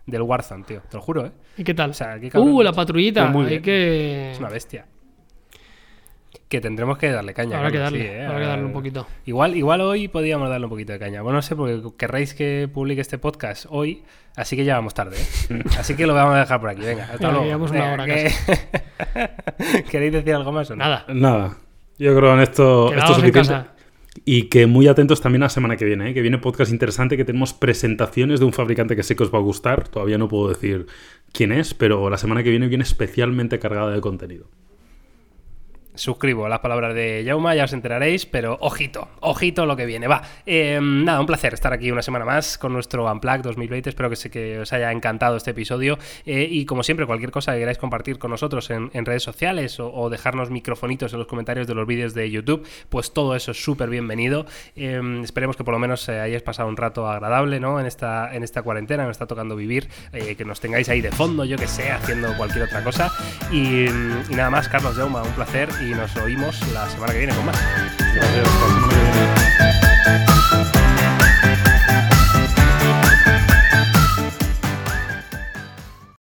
del Warzone, tío. Te lo juro, ¿eh? ¿Y qué tal? uh, la patrullita. que... Es una bestia que tendremos que darle caña. Habrá que darle, ¿eh? que darle un poquito. Igual, igual hoy podríamos darle un poquito de caña. Bueno, no sé, porque querréis que publique este podcast hoy, así que ya vamos tarde. ¿eh? así que lo vamos a dejar por aquí. Venga, hasta luego. una hora ¿Queréis decir algo más o no? Nada. Nada. Yo creo que en esto, esto es suficiente. Y que muy atentos también a la semana que viene, ¿eh? que viene podcast interesante, que tenemos presentaciones de un fabricante que sé que os va a gustar. Todavía no puedo decir quién es, pero la semana que viene viene especialmente cargada de contenido suscribo las palabras de Yauma, ya os enteraréis, pero ojito, ojito lo que viene. Va, em, nada, un placer estar aquí una semana más con nuestro Unplugged 2020. Espero que, que os haya encantado este episodio. Eh, y como siempre, cualquier cosa que queráis compartir con nosotros en, redes sociales o, dejarnos microfonitos en los comentarios de los vídeos de YouTube, pues todo eso es súper bienvenido. Em, esperemos que por lo menos eh, hayáis pasado un rato agradable ¿no? en, esta, en esta cuarentena, nos está tocando vivir, eh, que nos tengáis ahí de fondo, yo que sé, haciendo cualquier otra cosa. Y, nada más, Carlos Yauma, un placer y nos oímos la semana que viene con más.